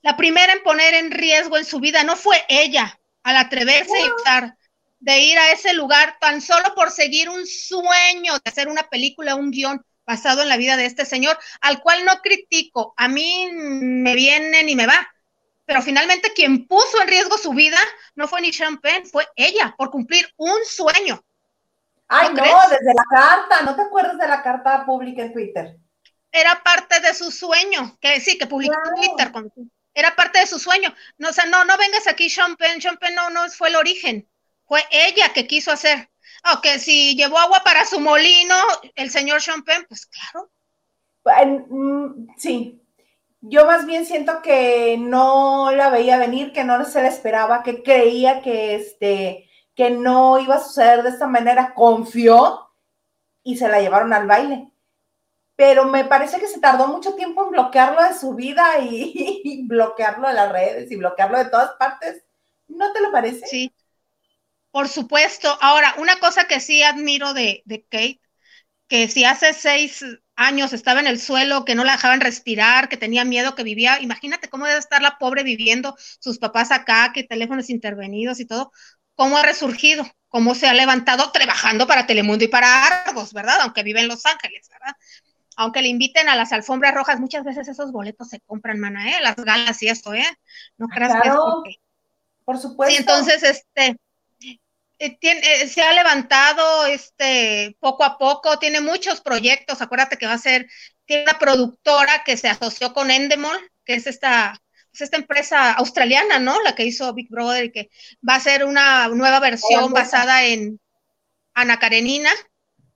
la primera en poner en riesgo en su vida no fue ella, al atreverse y optar de ir a ese lugar tan solo por seguir un sueño de hacer una película, un guion basado en la vida de este señor, al cual no critico, a mí me viene ni me va, pero finalmente quien puso en riesgo su vida no fue ni Champagne, fue ella, por cumplir un sueño. Ay, no, desde la carta, ¿no te acuerdas de la carta pública en Twitter? Era parte de su sueño, que sí, que publicó en Twitter. era parte de su sueño. No, o sea, no, no vengas aquí, Champagne, Champagne no, no fue el origen. Fue ella que quiso hacer. Aunque si llevó agua para su molino, el señor Champagne, pues claro. Mm, sí, yo más bien siento que no la veía venir, que no se la esperaba, que creía que, este, que no iba a suceder de esta manera, confió y se la llevaron al baile. Pero me parece que se tardó mucho tiempo en bloquearlo de su vida y, (laughs) bloquearlo de las redes y bloquearlo de todas partes. ¿No te lo parece? Sí, por supuesto. Ahora, una cosa que sí admiro de, de Kate, que si hace seis años estaba en el suelo, que no la dejaban respirar, que tenía miedo, que vivía, imagínate cómo debe estar la pobre viviendo, sus papás acá, que teléfonos intervenidos y todo, cómo ha resurgido, cómo se ha levantado trabajando para Telemundo y para Argos, ¿verdad? Aunque vive en Los Ángeles, ¿verdad? Aunque le inviten a las alfombras rojas, muchas veces esos boletos se compran, mana, ¿eh? Las galas y esto, ¿eh? No creas que es porque... Por supuesto. Sí, entonces, este, eh, eh, se ha levantado este, poco a poco, tiene muchos proyectos, acuérdate que va a ser, tiene una productora que se asoció con Endemol, que es esta, pues, esta empresa australiana, ¿no? La que hizo Big Brother y que va a ser una nueva versión basada en Ana Karenina,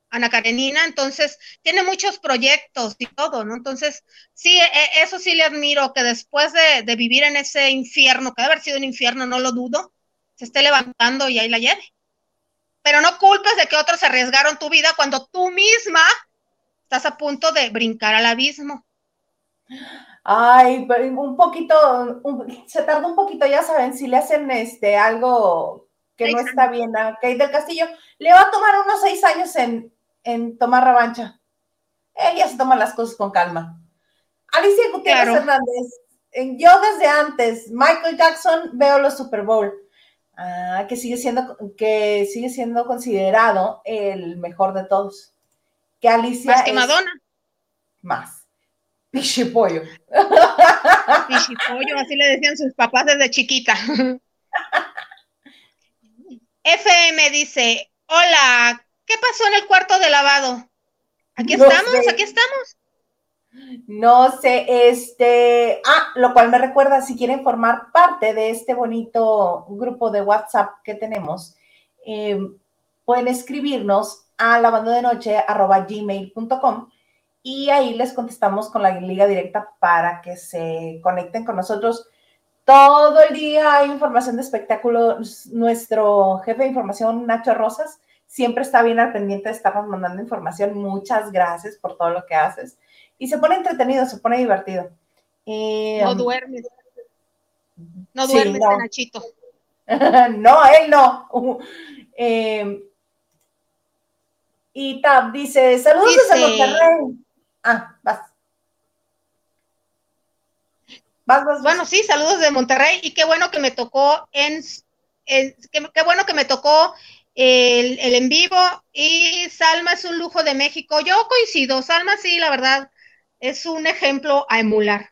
Ana Karenina, entonces tiene muchos proyectos y todo, ¿no? Entonces, sí, e, eso sí le admiro, que después de, de vivir en ese infierno, que debe haber sido un infierno, no lo dudo, se esté levantando y ahí la lleve pero no culpes de que otros arriesgaron tu vida cuando tú misma estás a punto de brincar al abismo. Ay, un poquito, se tardó un poquito, ya saben, si le hacen este algo que no está bien a Kate del Castillo, le va a tomar unos seis años en, en tomar revancha. Ella se toma las cosas con calma. Alicia Gutiérrez Hernández, yo desde antes, Michael Jackson, veo los Super Bowl. Ah, que sigue siendo, que sigue siendo considerado el mejor de todos. Que Alicia. Más que Madonna. Más. Pichipollo. (laughs) Pichipollo, así le decían sus papás desde chiquita. (laughs) FM dice: Hola, ¿qué pasó en el cuarto de lavado? Aquí estamos, aquí estamos. No sé, este, ah, lo cual me recuerda, si quieren formar parte de este bonito grupo de WhatsApp que tenemos, em, pueden escribirnos a lavandodenoche.gmail.com y ahí les contestamos con la liga directa para que se conecten con nosotros. Todo el día hay información de espectáculo. Nuestro jefe de información, Nacho Rosas, siempre está bien al pendiente de estarnos mandando información. Muchas gracias por todo lo que haces y se pone entretenido, se pone divertido. no um, duermes. No duermes, Nachito. (laughs) no, él no. (laughs) Em, y Tab dice, saludos desde Monterrey. Ah, vas. Vas, vas, Bueno, sí, saludos de Monterrey y qué bueno que me tocó en, qué, qué, bueno que me tocó el, el, en vivo y Salma es un lujo de México. Yo coincido, Salma sí, la verdad, es un ejemplo a emular.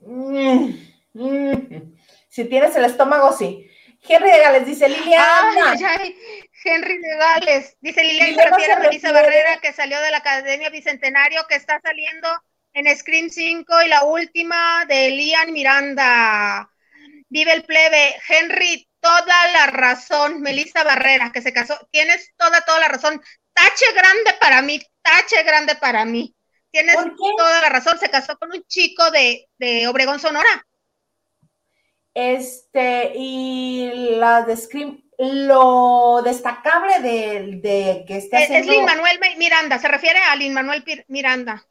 Mm, mm. Si tienes el estómago, sí. Henry de Gales dice Liliana. Henry de Gales dice Liliana, se refiere a Melissa Barrera que salió de la Academia Bicentenario, que está saliendo en Scream 5 y la última de Lian Miranda. Vive el plebe. Henry, toda la razón. Melissa Barrera, que se casó. Tienes toda, toda la razón. Tache grande para mí, tache grande para mí. Tienes toda la razón, se casó con un chico de, Obregón, Sonora. Este, y la de Scream, lo destacable de, que esté haciendo... Es Lin Manuel Miranda, se refiere a Lin Manuel Miranda.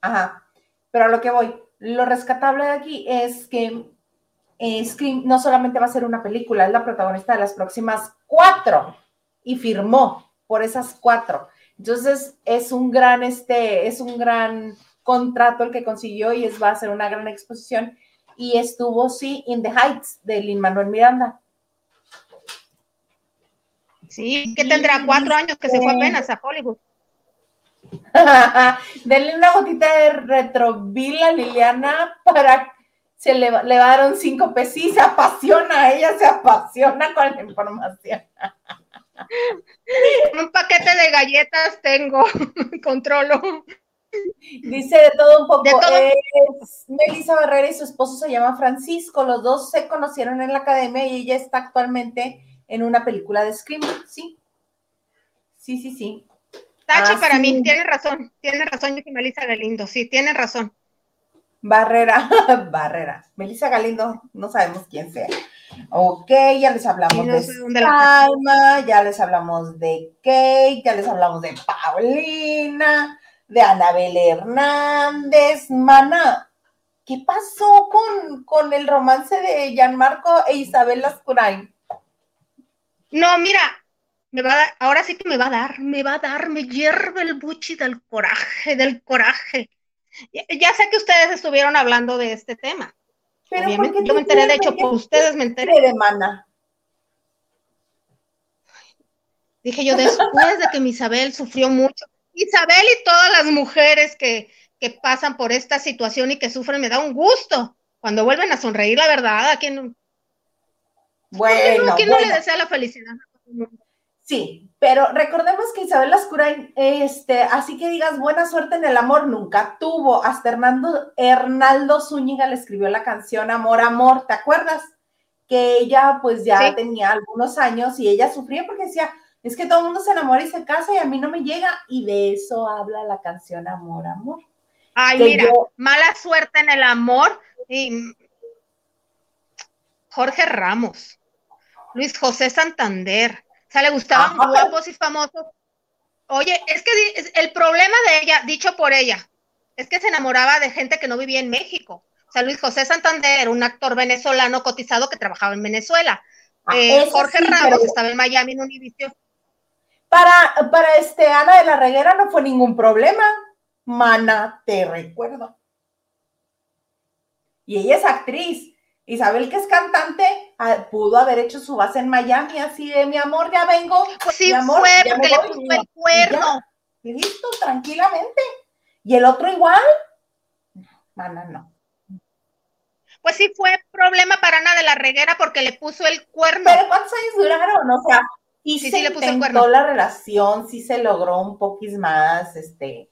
Ajá, pero a lo que voy, lo rescatable de aquí es que eh, Scream no solamente va a ser una película, es la protagonista de las próximas cuatro y firmó por esas cuatro. Entonces, es un gran, este, es un gran contrato el que consiguió y es, va a ser una gran exposición. Y estuvo, sí, in the Heights de Lin Manuel Miranda. Sí, que tendrá cuatro años que se fue apenas a Hollywood. (laughs) Denle una gotita de retrovil a Liliana para se le, le dar cinco pesos. Sí, se apasiona, ella se apasiona con la información. (laughs) (laughs) Un paquete de galletas tengo, (laughs) controlo. Dice de todo un poco. Melissa Barrera y su esposo se llama Francisco. Los dos se conocieron en la academia y ella está actualmente en una película de Scream. Sí. Sí, sí, sí. Tachi para mí, tiene razón, tiene razón, Melissa Galindo, sí, tiene razón. Barrera, (laughs) Barrera. Melissa Galindo, no sabemos quién sea. Ok, ya les hablamos de Salma, ya les hablamos de Kate, ya les hablamos de Paulina, de Anabel Hernández. Mana, ¿qué pasó con, con el romance de Gianmarco e Isabel Lascurain? No, mira, me va a dar, ahora sí que me va a dar, me va a dar, me hierve el buchi del coraje, del coraje. Ya, sé que ustedes estuvieron hablando de este tema. Pero yo me enteré, de hecho, por ustedes me enteré. De mana. Dije yo, después de que mi Isabel sufrió mucho, Isabel y todas las mujeres que, pasan por esta situación y que sufren, me da un gusto cuando vuelven a sonreír, la verdad, a quien, bueno, ¿a quién no le desea la felicidad? Sí, pero recordemos que Isabel Lascurain, este, así que digas buena suerte en el amor, nunca tuvo. Hasta Hernando, Hernaldo Zúñiga le escribió la canción Amor, Amor, ¿te acuerdas? Que ella pues ya tenía algunos años y ella sufría porque decía, es que todo el mundo se enamora y se casa y a mí no me llega. Y de eso habla la canción Amor, Amor. Ay, mira, mala suerte en el amor. Y... Jorge Ramos, Luis José Santander, sea, le gustaban guapos y famosos. Oye, es que el problema de ella, dicho por ella, es que se enamoraba de gente que no vivía en México. O sea, Luis José Santander, un actor venezolano cotizado que trabajaba en Venezuela. Ah, eh, Jorge Ramos estaba en Miami en Univision. Para, para este Ana de la Reguera no fue ningún problema. Mana, te recuerdo. Y ella es actriz. Isabel, que es cantante, ah, pudo haber hecho su base en Miami, así de mi amor, ya vengo. Pues sí, fue porque le puso el cuerno. listo, tranquilamente. ¿Y el otro igual? Mana, no. Pues sí fue problema para Ana de la Reguera porque le puso el cuerno. Pero ¿cuántos años duraron? O sea, y sí, se le puso el cuerno. la relación, sí se logró un poquis más, este,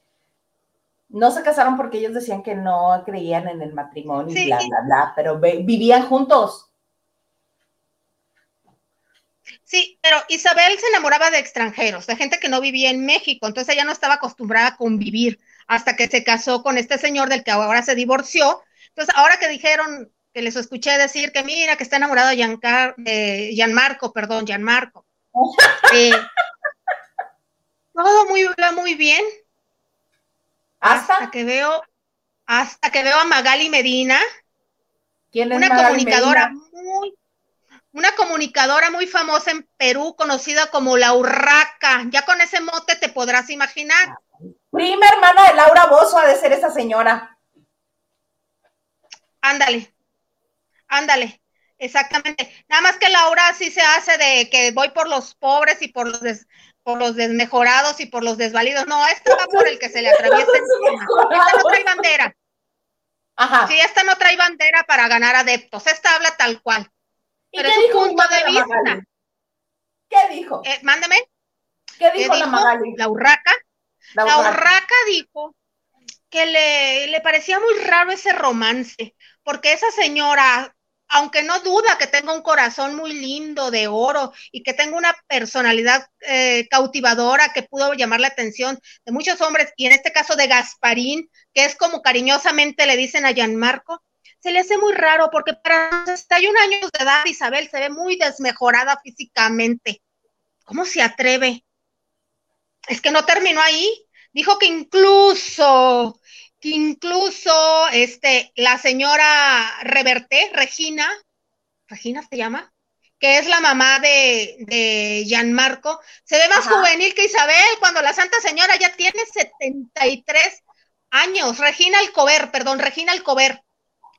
no se casaron porque ellos decían que no creían en el matrimonio y bla, bla, bla, pero vivían juntos. Sí, pero Isabel se enamoraba de extranjeros, de gente que no vivía en México, entonces ella no estaba acostumbrada a convivir hasta que se casó con este señor del que ahora se divorció. Entonces, ahora que dijeron, que les escuché decir que mira, que está enamorado de, Giancar, de Gianmarco, perdón, Gianmarco. (laughs) Eh, todo muy, muy bien, hasta, que veo, hasta que veo a Magali Medina, una comunicadora muy, una comunicadora muy famosa en Perú, conocida como La Urraca. Ya con ese mote te podrás imaginar. Prima hermana de Laura Bozo ha de ser esa señora. Ándale, ándale, exactamente. Nada más que Laura sí se hace de que voy por los pobres y por los por los desmejorados y por los desvalidos. No, esta va por el que se le atraviesa encima. Esta no trae bandera. Ajá. Sí, esta no trae bandera para ganar adeptos. Esta habla tal cual. Pero es un punto de vista. ¿Qué dijo? Eh, mándeme. ¿Qué dijo, la Magali? La urraca. La, urraca dijo que le, le parecía muy raro ese romance, porque esa señora aunque no duda que tenga un corazón muy lindo de oro y que tenga una personalidad eh, cautivadora que pudo llamar la atención de muchos hombres, y en este caso de Gasparín, que es como cariñosamente le dicen a Gianmarco, se le hace muy raro porque para 61 años de edad Isabel se ve muy desmejorada físicamente. ¿Cómo se atreve? Es que no terminó ahí. Dijo que incluso que incluso este, la señora Reverté, Regina, Regina se llama, que es la mamá de, de Gianmarco, se ve más juvenil que Isabel cuando la Santa Señora ya tiene 73 años. Regina Alcover, perdón, Regina Alcover.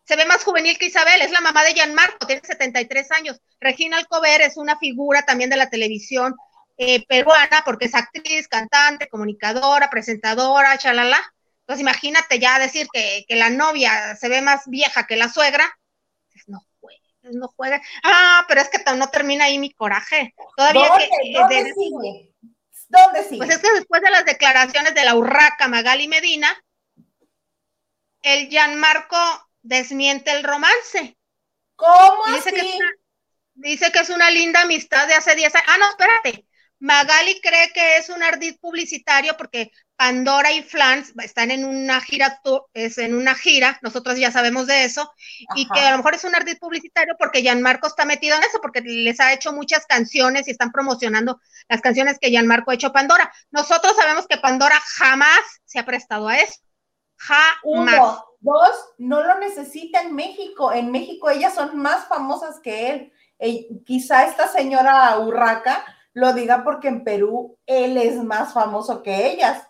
Se ve más juvenil que Isabel, es la mamá de Gianmarco, tiene 73 años. Regina Alcover es una figura también de la televisión eh, peruana porque es actriz, cantante, comunicadora, presentadora, chalala entonces imagínate ya decir que, la novia se ve más vieja que la suegra. No juegues, no juegues. Ah, pero es que no termina ahí mi coraje. Todavía ¿Dónde, que, ¿dónde sigue? ¿Dónde sigue? Pues es que después de las declaraciones de la urraca Magali Medina, el Gianmarco desmiente el romance. ¿Cómo dice así? Que dice que es una linda amistad de hace 10 años. Ah, no, espérate. Magali cree que es un ardid publicitario porque Pandora y Flans están en una gira, es en una gira, nosotros ya sabemos de eso, y que a lo mejor es un ardid publicitario porque Gianmarco está metido en eso, porque les ha hecho muchas canciones y están promocionando las canciones que Gianmarco ha hecho Pandora. Nosotros sabemos que Pandora jamás se ha prestado a eso. Jamás. Uno, dos, no lo necesita en México. En México ellas son más famosas que él. E, quizá esta señora Urraca lo diga porque en Perú él es más famoso que ellas.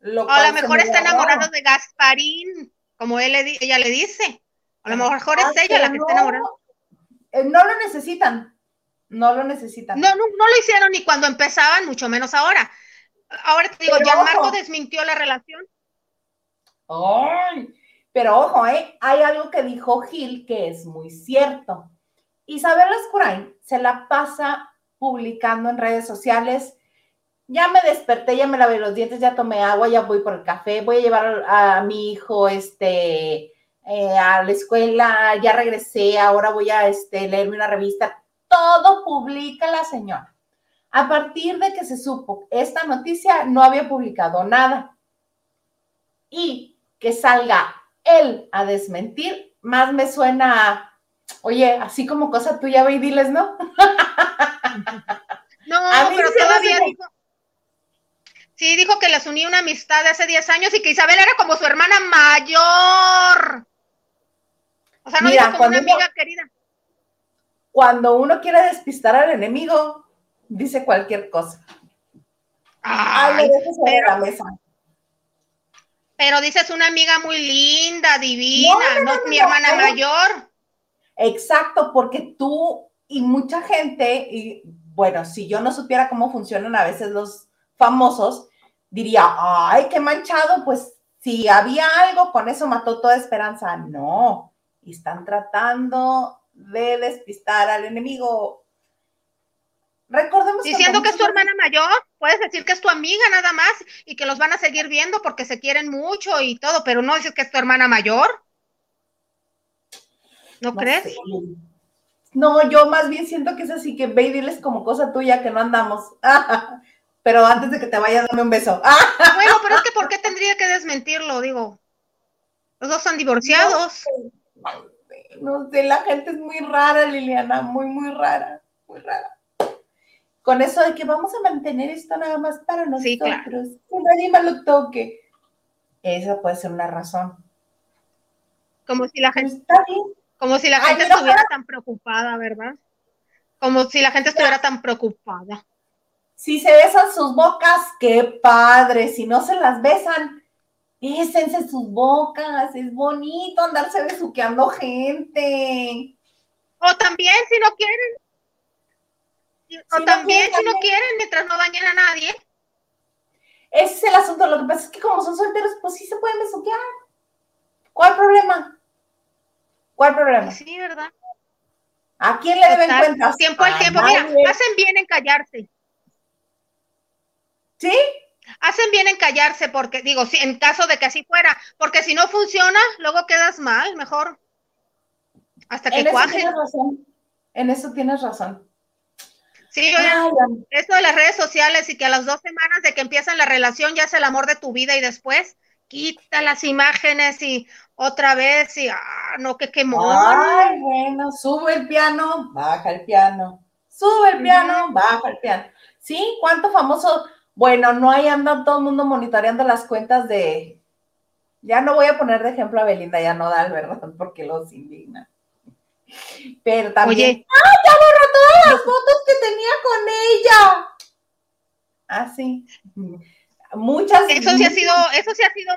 a lo mejor está enamorado de Gasparín, como él ella le dice. A lo mejor es ah, ella la que está enamorada. Eh, no lo necesitan. No lo necesitan. No, no, no, lo hicieron ni cuando empezaban, mucho menos ahora. Ahora te digo, ya Marco desmintió la relación. Ay, pero ojo, ¿eh? hay algo que dijo Gil que es muy cierto. Isabel Escurain se la pasa publicando en redes sociales. Ya me desperté, ya me lavé los dientes, ya tomé agua, ya voy por el café, voy a llevar a, mi hijo este, eh, a la escuela, ya regresé, ahora voy a este, leerme una revista. Todo publica la señora. A partir de que se supo esta noticia, no había publicado nada. Y que salga él a desmentir, más me suena oye, así como cosa tuya, ve y diles, ¿no? (laughs) No, pero todavía dijo, Sí, dijo que les unía una amistad de hace 10 años y que Isabel era como su hermana mayor. O sea, no dijo como una amiga querida. Cuando uno quiere despistar al enemigo, dice cualquier cosa. Ay, pero, la mesa. Pero dices una amiga muy linda, divina, no, mi hermana mayor. Exacto, porque tú y mucha gente, y bueno, si yo no supiera cómo funcionan a veces los famosos, diría, ay, qué manchado, pues si había algo, con eso mató toda esperanza. No, están tratando de despistar al enemigo. Recordemos Diciendo que, es tu hermana mayor, puedes decir que es tu amiga nada más y que los van a seguir viendo porque se quieren mucho y todo, pero no dices que es tu hermana mayor. ¿No, crees? No, yo más bien siento que es así que ve y diles como cosa tuya que no andamos. (laughs) pero antes de que te vaya, dame un beso. (laughs) bueno, pero es que ¿por qué tendría que desmentirlo? Digo, los dos son divorciados. No sé, la gente es muy rara, Liliana, muy, muy rara, muy rara. Con eso de que vamos a mantener esto nada más para nosotros, que nadie más lo toque. Esa puede ser una razón. Como si la gente, como si la gente estuviera tan preocupada, ¿verdad? Como si la gente estuviera tan preocupada. Si se besan sus bocas, qué padre. Si no se las besan, bésense sus bocas. Es bonito andarse besuqueando gente. O también, si no quieren. O también, si no quieren, mientras no dañen a nadie. Ese es el asunto. Lo que pasa es que como son solteros, pues sí se pueden besuquear. ¿Cuál problema? ¿Cuál problema? Sí, ¿verdad? ¿A quién le deben cuentas? Tiempo al tiempo. Mira, hacen bien en callarse. ¿Sí? Hacen bien en callarse porque, digo, si, en caso de que así fuera, porque si no funciona, luego quedas mal, mejor. Hasta que en cuaje. Eso razón. En eso tienes razón. Sí, yo esto de las redes sociales y que a las dos semanas de que empiezan la relación ya es el amor de tu vida y después quita las imágenes y otra vez y ah, no, que quemó. Ay, bueno, sube el piano, baja el piano. Sube el piano, baja el piano. Sí, ¿cuánto famoso? Bueno, no hay anda todo el mundo monitoreando las cuentas de. Ya no voy a poner de ejemplo a Belinda, ya no da, ¿verdad? (laughs) Porque los indigna. Pero también. Oye. ¡Ah, ya borró todas las fotos que tenía con ella! Ah, sí. Muchas. Eso sí ha sido, eso sí ha sido.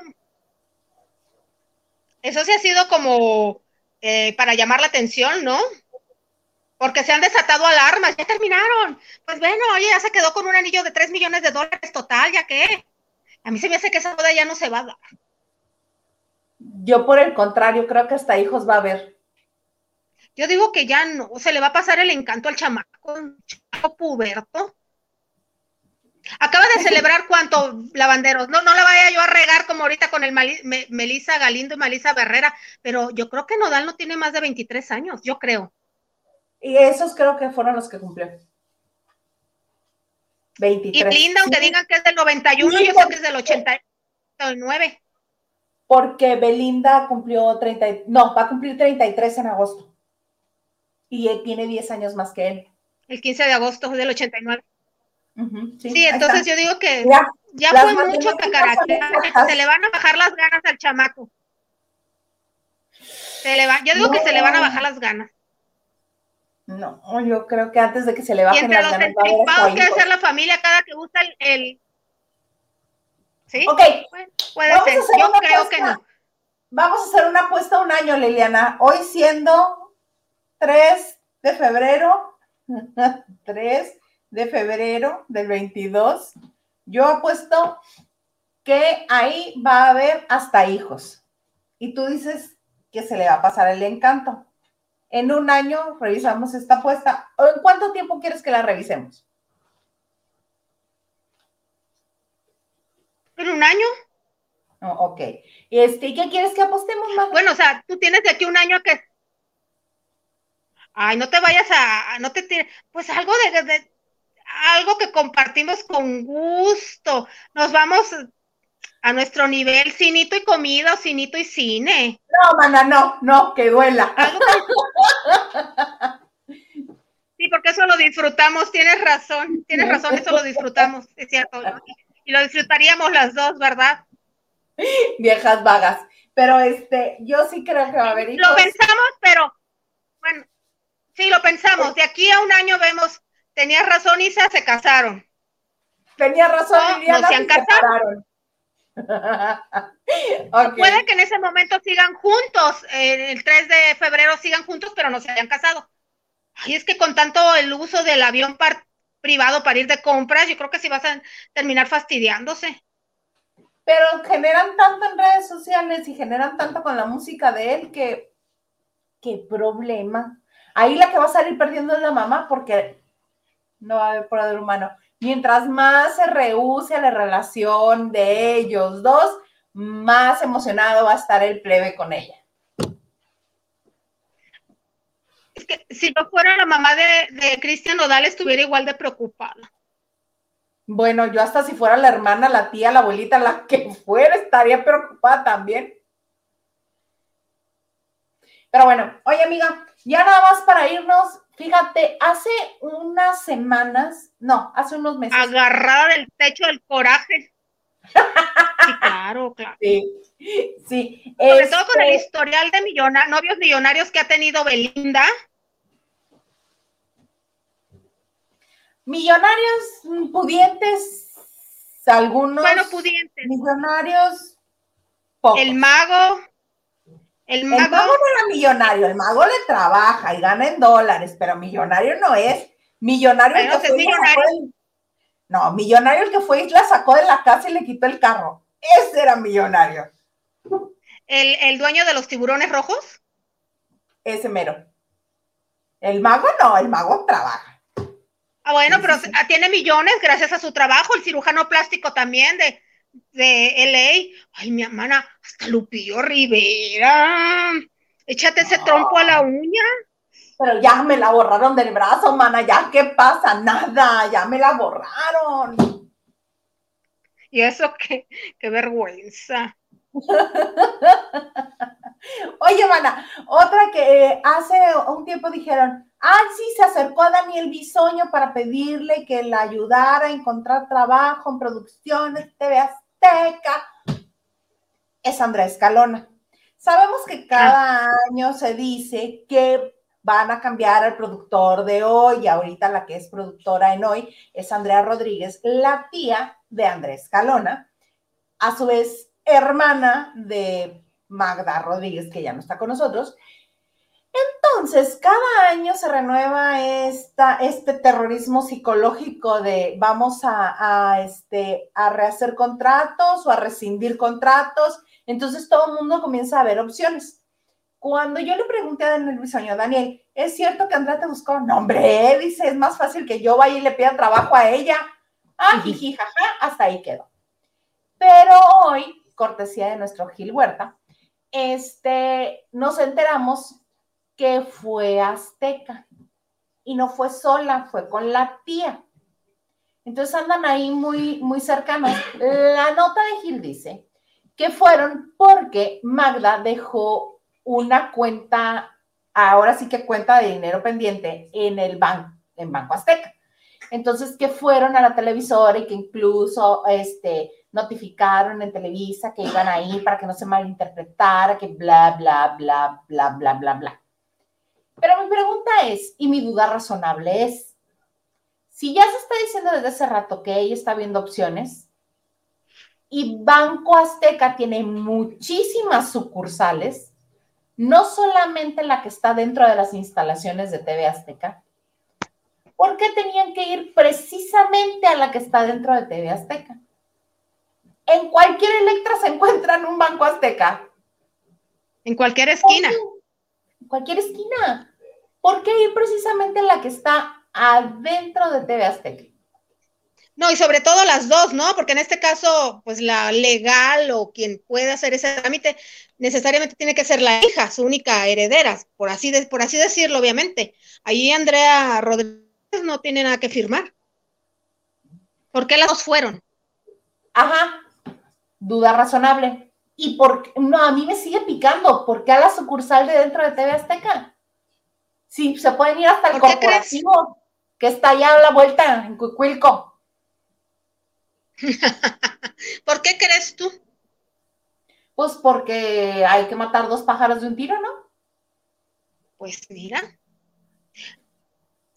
Eso sí ha sido como eh, para llamar la atención, ¿no? porque se han desatado alarmas, ya terminaron. Pues bueno, oye, ya se quedó con un anillo de 3 millones de dólares total, ¿ya qué? A mí se me hace que esa boda ya no se va a dar. Yo por el contrario, creo que hasta hijos va a haber. Yo digo que ya no, se le va a pasar el encanto al chamaco, chamaco puberto. Acaba de celebrar cuánto lavanderos. No, no la vaya yo a regar como ahorita con el Melisa Galindo y Melisa Barrera, pero yo creo que Nodal no tiene más de 23 años, yo creo. Y esos creo que fueron los que cumplió. 23. Y Linda, aunque digan que es del 91, yo sé que es del 89. Porque Belinda cumplió 30, no, va a cumplir 33 en agosto. Y él tiene 10 años más que él. El 15 de agosto es del 89. Sí, entonces yo digo que ya, fue mucho cacaraque. Se le van a bajar las ganas al chamaco. Se le va, yo digo que se le van a bajar las ganas. No, yo creo que antes de que se le bajen y entre los ganas. que hacer la familia cada que gusta el, ¿Sí? Ok. puede ser. Yo creo que no. Vamos a hacer una apuesta un año, Liliana. Hoy siendo 3 de febrero, (laughs) 3 de febrero del 22, yo apuesto que ahí va a haber hasta hijos. Y tú dices que se le va a pasar el encanto en un año revisamos esta apuesta. ¿En cuánto tiempo quieres que la revisemos? ¿En un año? Oh, ok. Este, ¿Y qué quieres que apostemos, más? Bueno, o sea, tú tienes de aquí un año que. Ay, no te vayas a. No te tires. Pues algo de, de. Algo que compartimos con gusto. Nos vamos a nuestro nivel, cinito y comida o cinito y cine. No, mana, no, no, que duela. (laughs) Sí, porque eso lo disfrutamos, tienes razón, tienes razón, eso lo disfrutamos, es cierto. Y lo disfrutaríamos las dos, ¿verdad? Viejas vagas. Pero este, yo sí creo que va a haber hijos. Lo pensamos, pero bueno, sí, lo pensamos. De aquí a un año vemos, tenías razón, Isa, se casaron. Tenía razón, no, se han casado. (laughs) Puede que en ese momento sigan juntos, eh, el 3 de febrero sigan juntos, pero no se hayan casado. Ay, es que con tanto el uso del avión privado para ir de compras, yo creo que sí vas a terminar fastidiándose. Pero generan tanto en redes sociales y generan tanto con la música de él que, qué problema. Ahí la que va a salir perdiendo es la mamá porque no va a haber poder humano. Mientras más se rehúse la relación de ellos dos, más emocionado va a estar el plebe con ella. Es que si no fuera la mamá de, de Cristian Nodal, estuviera igual de preocupada. Bueno, yo hasta si fuera la hermana, la tía, la abuelita, la que fuera, estaría preocupada también. Pero bueno, oye amiga, ya nada más para irnos, fíjate, hace unas semanas, no, hace unos meses. Agarrada del techo del coraje. (laughs) Sí, claro, claro. Sí, sí. Sobre todo con el este historial de novios millonarios que ha tenido Belinda. Millonarios pudientes, algunos. Bueno, pudientes. Millonarios. El mago. El mago, no era millonario, el mago le trabaja y gana en dólares, pero millonario no es. Millonario, el que fue millonario. no, millonario el que fue y la sacó de la casa y le quitó el carro. Ese era millonario. ¿El, el dueño de los tiburones rojos? Ese mero. El mago no, el mago trabaja. Ah, bueno, pero tiene millones gracias a su trabajo, el cirujano plástico también de, de LA. Ay, mi hermana, hasta Lupillo Rivera. Échate ese trompo a la uña. Pero ya me la borraron del brazo, mana. Ya, ¿qué pasa? Nada, ya me la borraron. Y eso, qué, qué vergüenza. (laughs) Oye, mana, otra que eh, hace un tiempo dijeron, sí, se acercó a Daniel Bisoño para pedirle que le ayudara a encontrar trabajo en producciones TV Azteca. Es Andrés Calona. Sabemos que cada año se dice que van a cambiar al productor de hoy y ahorita la que es productora en hoy es Andrea Rodríguez, la tía de Andrés Calona, a su vez hermana de Magda Rodríguez, que ya no está con nosotros. Entonces, cada año se renueva esta, este terrorismo psicológico de vamos a, este, a rehacer contratos o a rescindir contratos. Entonces, todo el mundo comienza a ver opciones. Cuando yo le pregunté a Daniel Bisoño, Daniel, ¿es cierto que Andrea te buscó? No, hombre, dice, es más fácil que yo vaya y le pida trabajo a ella. Ah, jiji, hasta ahí quedó. Pero hoy, cortesía de nuestro Gil Huerta, este, nos enteramos que fue azteca y no fue sola, fue con la tía. Entonces andan ahí muy, muy cercanos. La nota de Gil dice que fueron porque Magda dejó una cuenta, ahora sí que cuenta de dinero pendiente en el banco, en Banco Azteca. Entonces que fueron a la televisora y que incluso este, notificaron en Televisa que iban ahí para que no se malinterpretara, que bla, bla, bla, bla, bla, bla, bla. Pero mi pregunta es, y mi duda razonable es, si ya se está diciendo desde hace rato que ella está viendo opciones y Banco Azteca tiene muchísimas sucursales, no solamente la que está dentro de las instalaciones de TV Azteca, ¿por qué tenían que ir precisamente a la que está dentro de TV Azteca? En cualquier Electra se encuentra en un Banco Azteca. En cualquier esquina. En cualquier esquina. ¿Por qué ir precisamente a la que está adentro de TV Azteca? No, y sobre todo las dos, ¿no? Porque en este caso, pues la legal o quien puede hacer ese trámite necesariamente tiene que ser la hija, su única heredera, por así, por así decirlo, obviamente. Ahí Andrea Rodríguez no tiene nada que firmar. ¿Por qué las dos fueron? Ajá, duda razonable. Y por no, a mí me sigue picando, ¿por qué a la sucursal de dentro de TV Azteca? Sí, se pueden ir hasta el corporativo, que está allá a la vuelta, en Cuicuilco. (laughs) ¿Por qué crees tú? Pues porque hay que matar dos pájaros de un tiro, ¿no? Pues mira.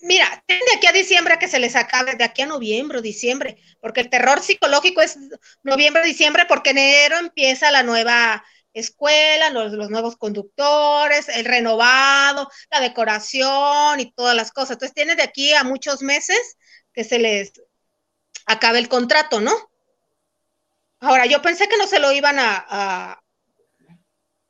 Mira, de aquí a diciembre que se les acabe, de aquí a noviembre diciembre, porque el terror psicológico es noviembre, diciembre, porque enero empieza la nueva escuela, los, los, nuevos conductores, el renovado, la decoración y todas las cosas. Entonces tiene de aquí a muchos meses que se les acabe el contrato, ¿no? Ahora, yo pensé que no se lo iban a, a,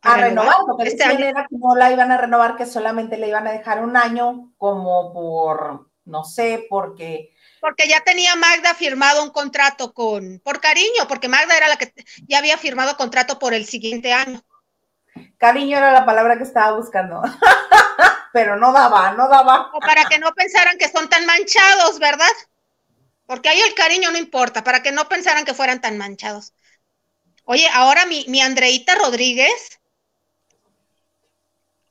a renovar, porque este año era que no la iban a renovar, que solamente le iban a dejar un año como por, no sé, porque porque ya tenía Magda firmado un contrato con, por cariño, porque Magda era la que ya había firmado contrato por el siguiente año. Cariño era la palabra que estaba buscando, (laughs) pero no daba, no daba. O para que no pensaran que son tan manchados, ¿verdad? Porque ahí el cariño no importa, para que no pensaran que fueran tan manchados. Oye, ahora mi, mi Andreita Rodríguez,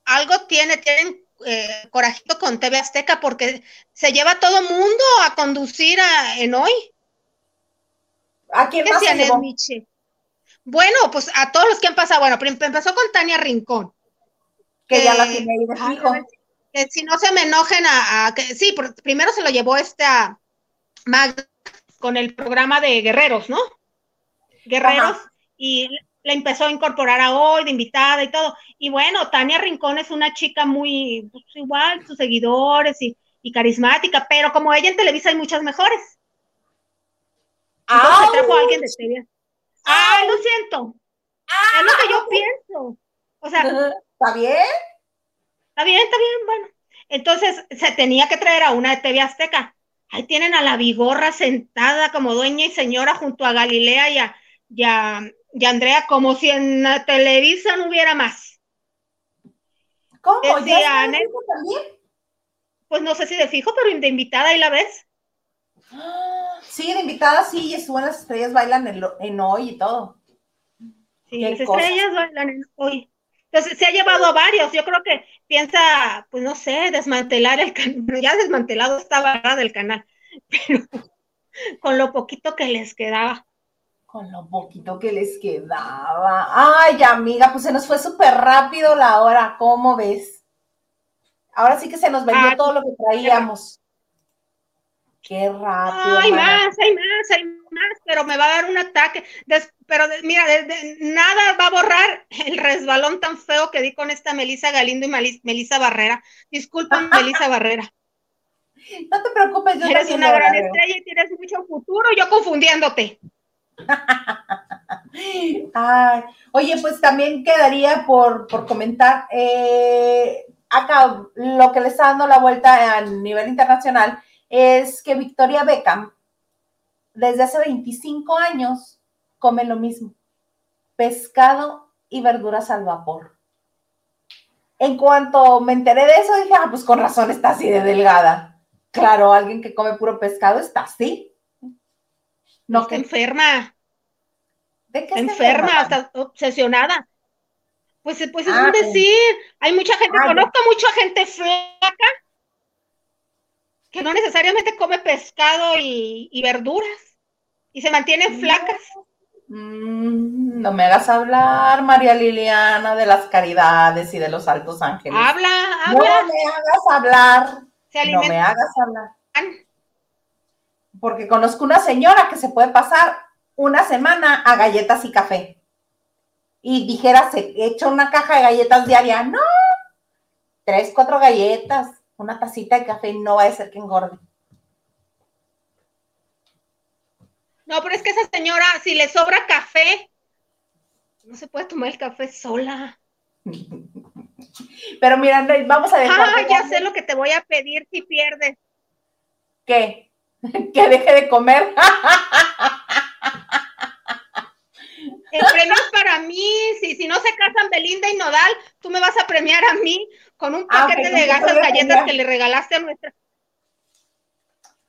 algo tiene, tienen eh, corajito con TV Azteca porque se lleva todo mundo a conducir en hoy. ¿A quién más Bueno, pues a todos los que han pasado. Bueno, empezó con Tania Rincón. Que, ya la tiene ahí de fijo. Que si no se me enojen a, que sí, primero se lo llevó esta Magda con el programa de Guerreros, ¿no? Guerreros y la empezó a incorporar a hoy de invitada y todo. Y bueno, Tania Rincón es una chica muy, pues, igual, sus seguidores y, carismática, pero como ella en Televisa hay muchas mejores. Ah, trajo a alguien de Televisa. ¡Ay, lo siento! Es lo que yo pienso. O sea, (laughs) ¿está bien? Está bien, está bien, bueno. Entonces se tenía que traer a una de TV Azteca. Ahí tienen a la Vigorra sentada como dueña y señora junto a Galilea y a, y a, y Andrea, como si en la Televisa no hubiera más. ¿Cómo? ¿Ya también? Pues no sé si de fijo, pero de invitada ahí la ves. Sí, de invitada sí, y estuvo en las estrellas bailan en, hoy y todo. Sí, las estrellas bailan en hoy. Entonces se ha llevado a varios. Yo creo que piensa, pues no sé, desmantelar el canal. Ya desmantelado estaba del canal, (laughs) pero con lo poquito que les quedaba con lo poquito que les quedaba. Ay, amiga, pues se nos fue súper rápido la hora, ¿cómo ves? Ahora sí que se nos vendió todo lo que traíamos. Qué rápido. Hay más, hay más, hay más, pero me va a dar un ataque. pero mira, nada va a borrar el resbalón tan feo que di con esta Melisa Galindo y Melisa Barrera. Disculpa, (laughs) Melisa Barrera. No te preocupes, yo Eres una gran estrella y tienes mucho futuro, yo confundiéndote. (laughs) oye, pues también quedaría por, comentar eh, acá lo que le está dando la vuelta a nivel internacional es que Victoria Beckham desde hace 25 años come lo mismo, pescado y verduras al vapor. En cuanto me enteré de eso, dije, ah, pues con razón está así de delgada. Claro, alguien que come puro pescado está así. No, que enferma. ¿De qué enferma? Está obsesionada. Pues, pues es ah, un decir. Hay mucha gente, conozco mucha gente flaca que no necesariamente come pescado y, verduras y se mantienen flacas. Mm, no me hagas hablar, María Liliana, de las caridades y de los altos ángeles. Habla, habla. No me hagas hablar. no me hagas hablar porque conozco una señora que se puede pasar una semana a galletas y café. Y dijera, se echa una caja de galletas diaria. No, tres, cuatro galletas, una tacita de café, no va a ser que engorde. No, pero es que esa señora, si le sobra café, no se puede tomar el café sola. (laughs) Pero mira, vamos a dejar. Ah, ya sé lo que te voy a pedir si pierdes. ¿Qué? (laughs) que deje de comer. El premio es para mí. Si, si no se casan Belinda y Nodal, tú me vas a premiar a mí con un ah, paquete de esas galletas que le regalaste a nuestra.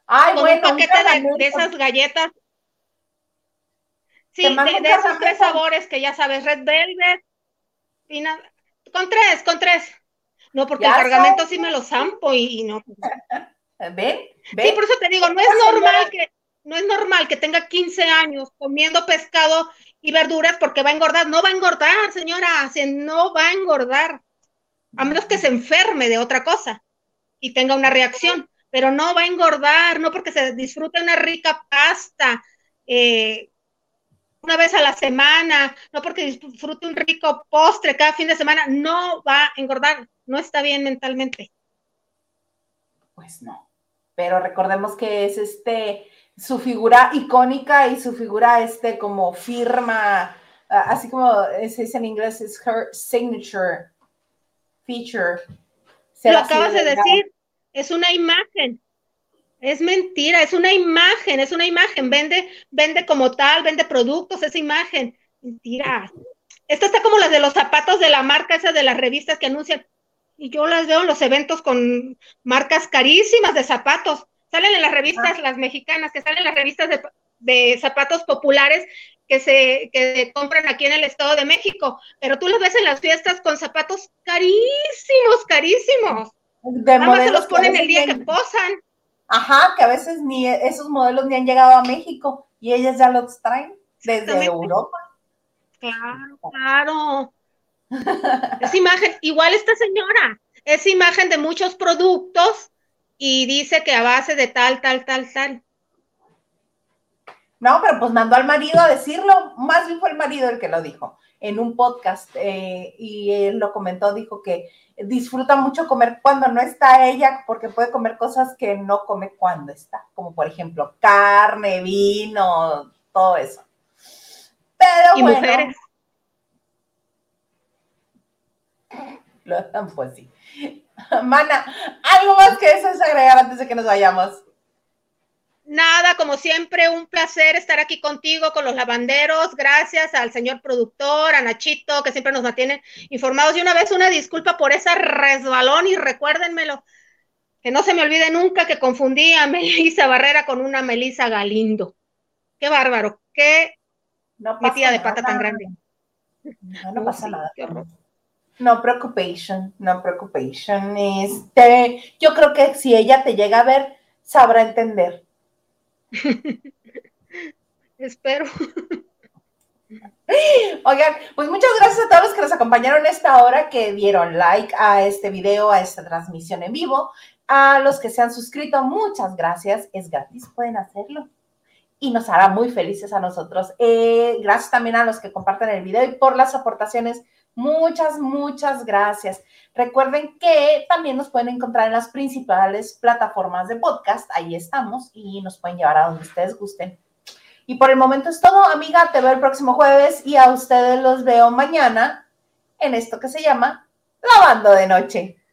Ay, con un paquete de, esas galletas. Sí, de, esos tres sabores que ya sabes, Red Velvet. con tres, con tres. No, porque el cargamento sí me lo zampo y, y no. (laughs) ¿Ven? Sí, por eso te digo, no es normal que, no es normal que tenga 15 años comiendo pescado y verduras porque va a engordar. No va a engordar, señora, no va a engordar. A menos que se enferme de otra cosa y tenga una reacción, pero no va a engordar, no porque se disfrute una rica pasta eh, una vez a la semana, no porque disfrute un rico postre cada fin de semana, no va a engordar, no está bien mentalmente. Pues no, pero recordemos que es este su figura icónica y su figura este como firma, así como se dice en inglés, es her signature feature. Lo acabas de decir, es una imagen. Es mentira, es una imagen, es una imagen. Vende, vende como tal, vende productos, esa imagen. Mentira. Esta está como las de los zapatos de la marca, esa de las revistas que anuncian. Y yo las veo en los eventos con marcas carísimas de zapatos. Salen en las revistas, ah. las mexicanas, que salen en las revistas de, zapatos populares que se que compran aquí en el Estado de México, pero tú los ves en las fiestas con zapatos carísimos, carísimos. De Nada más se los ponen el día que posan. Ajá, que a veces ni esos modelos ni han llegado a México y ellas ya los traen desde Europa. Claro, claro. Es imagen, igual esta señora, es imagen de muchos productos y dice que a base de tal, tal, tal, tal. No, pero pues mandó al marido a decirlo, más bien fue el marido el que lo dijo en un podcast eh, y él lo comentó, dijo que disfruta mucho comer cuando no está ella porque puede comer cosas que no come cuando está, como por ejemplo carne, vino, todo eso. Pero bueno. Mujeres. (laughs) Pues sí. Mana, ¿algo más que eso es agregar antes de que nos vayamos? Nada, como siempre, un placer estar aquí contigo con los lavanderos. Gracias al señor productor, a Nachito, que siempre nos mantienen informados. Y una vez una disculpa por ese resbalón y recuérdenmelo, que no se me olvide nunca que confundí a Melisa Barrera con una Melisa Galindo. Qué bárbaro, qué metida de pata tan grande. No, pasa nada. No preocupación, no preocupación. Este, yo creo que si ella te llega a ver, sabrá entender. (laughs) Espero. (laughs) Oigan, pues muchas gracias a todos los que nos acompañaron esta hora, que dieron like a este video, a esta transmisión en vivo. A los que se han suscrito, muchas gracias. Es gratis, pueden hacerlo. Y nos hará muy felices a nosotros. Eh, gracias también a los que comparten el video y por las aportaciones Muchas, muchas gracias. Recuerden que también nos pueden encontrar en las principales plataformas de podcast. Ahí estamos y nos pueden llevar a donde ustedes gusten. Y por el momento es todo, amiga. Te veo el próximo jueves y a ustedes los veo mañana en esto que se llama Lavando de Noche.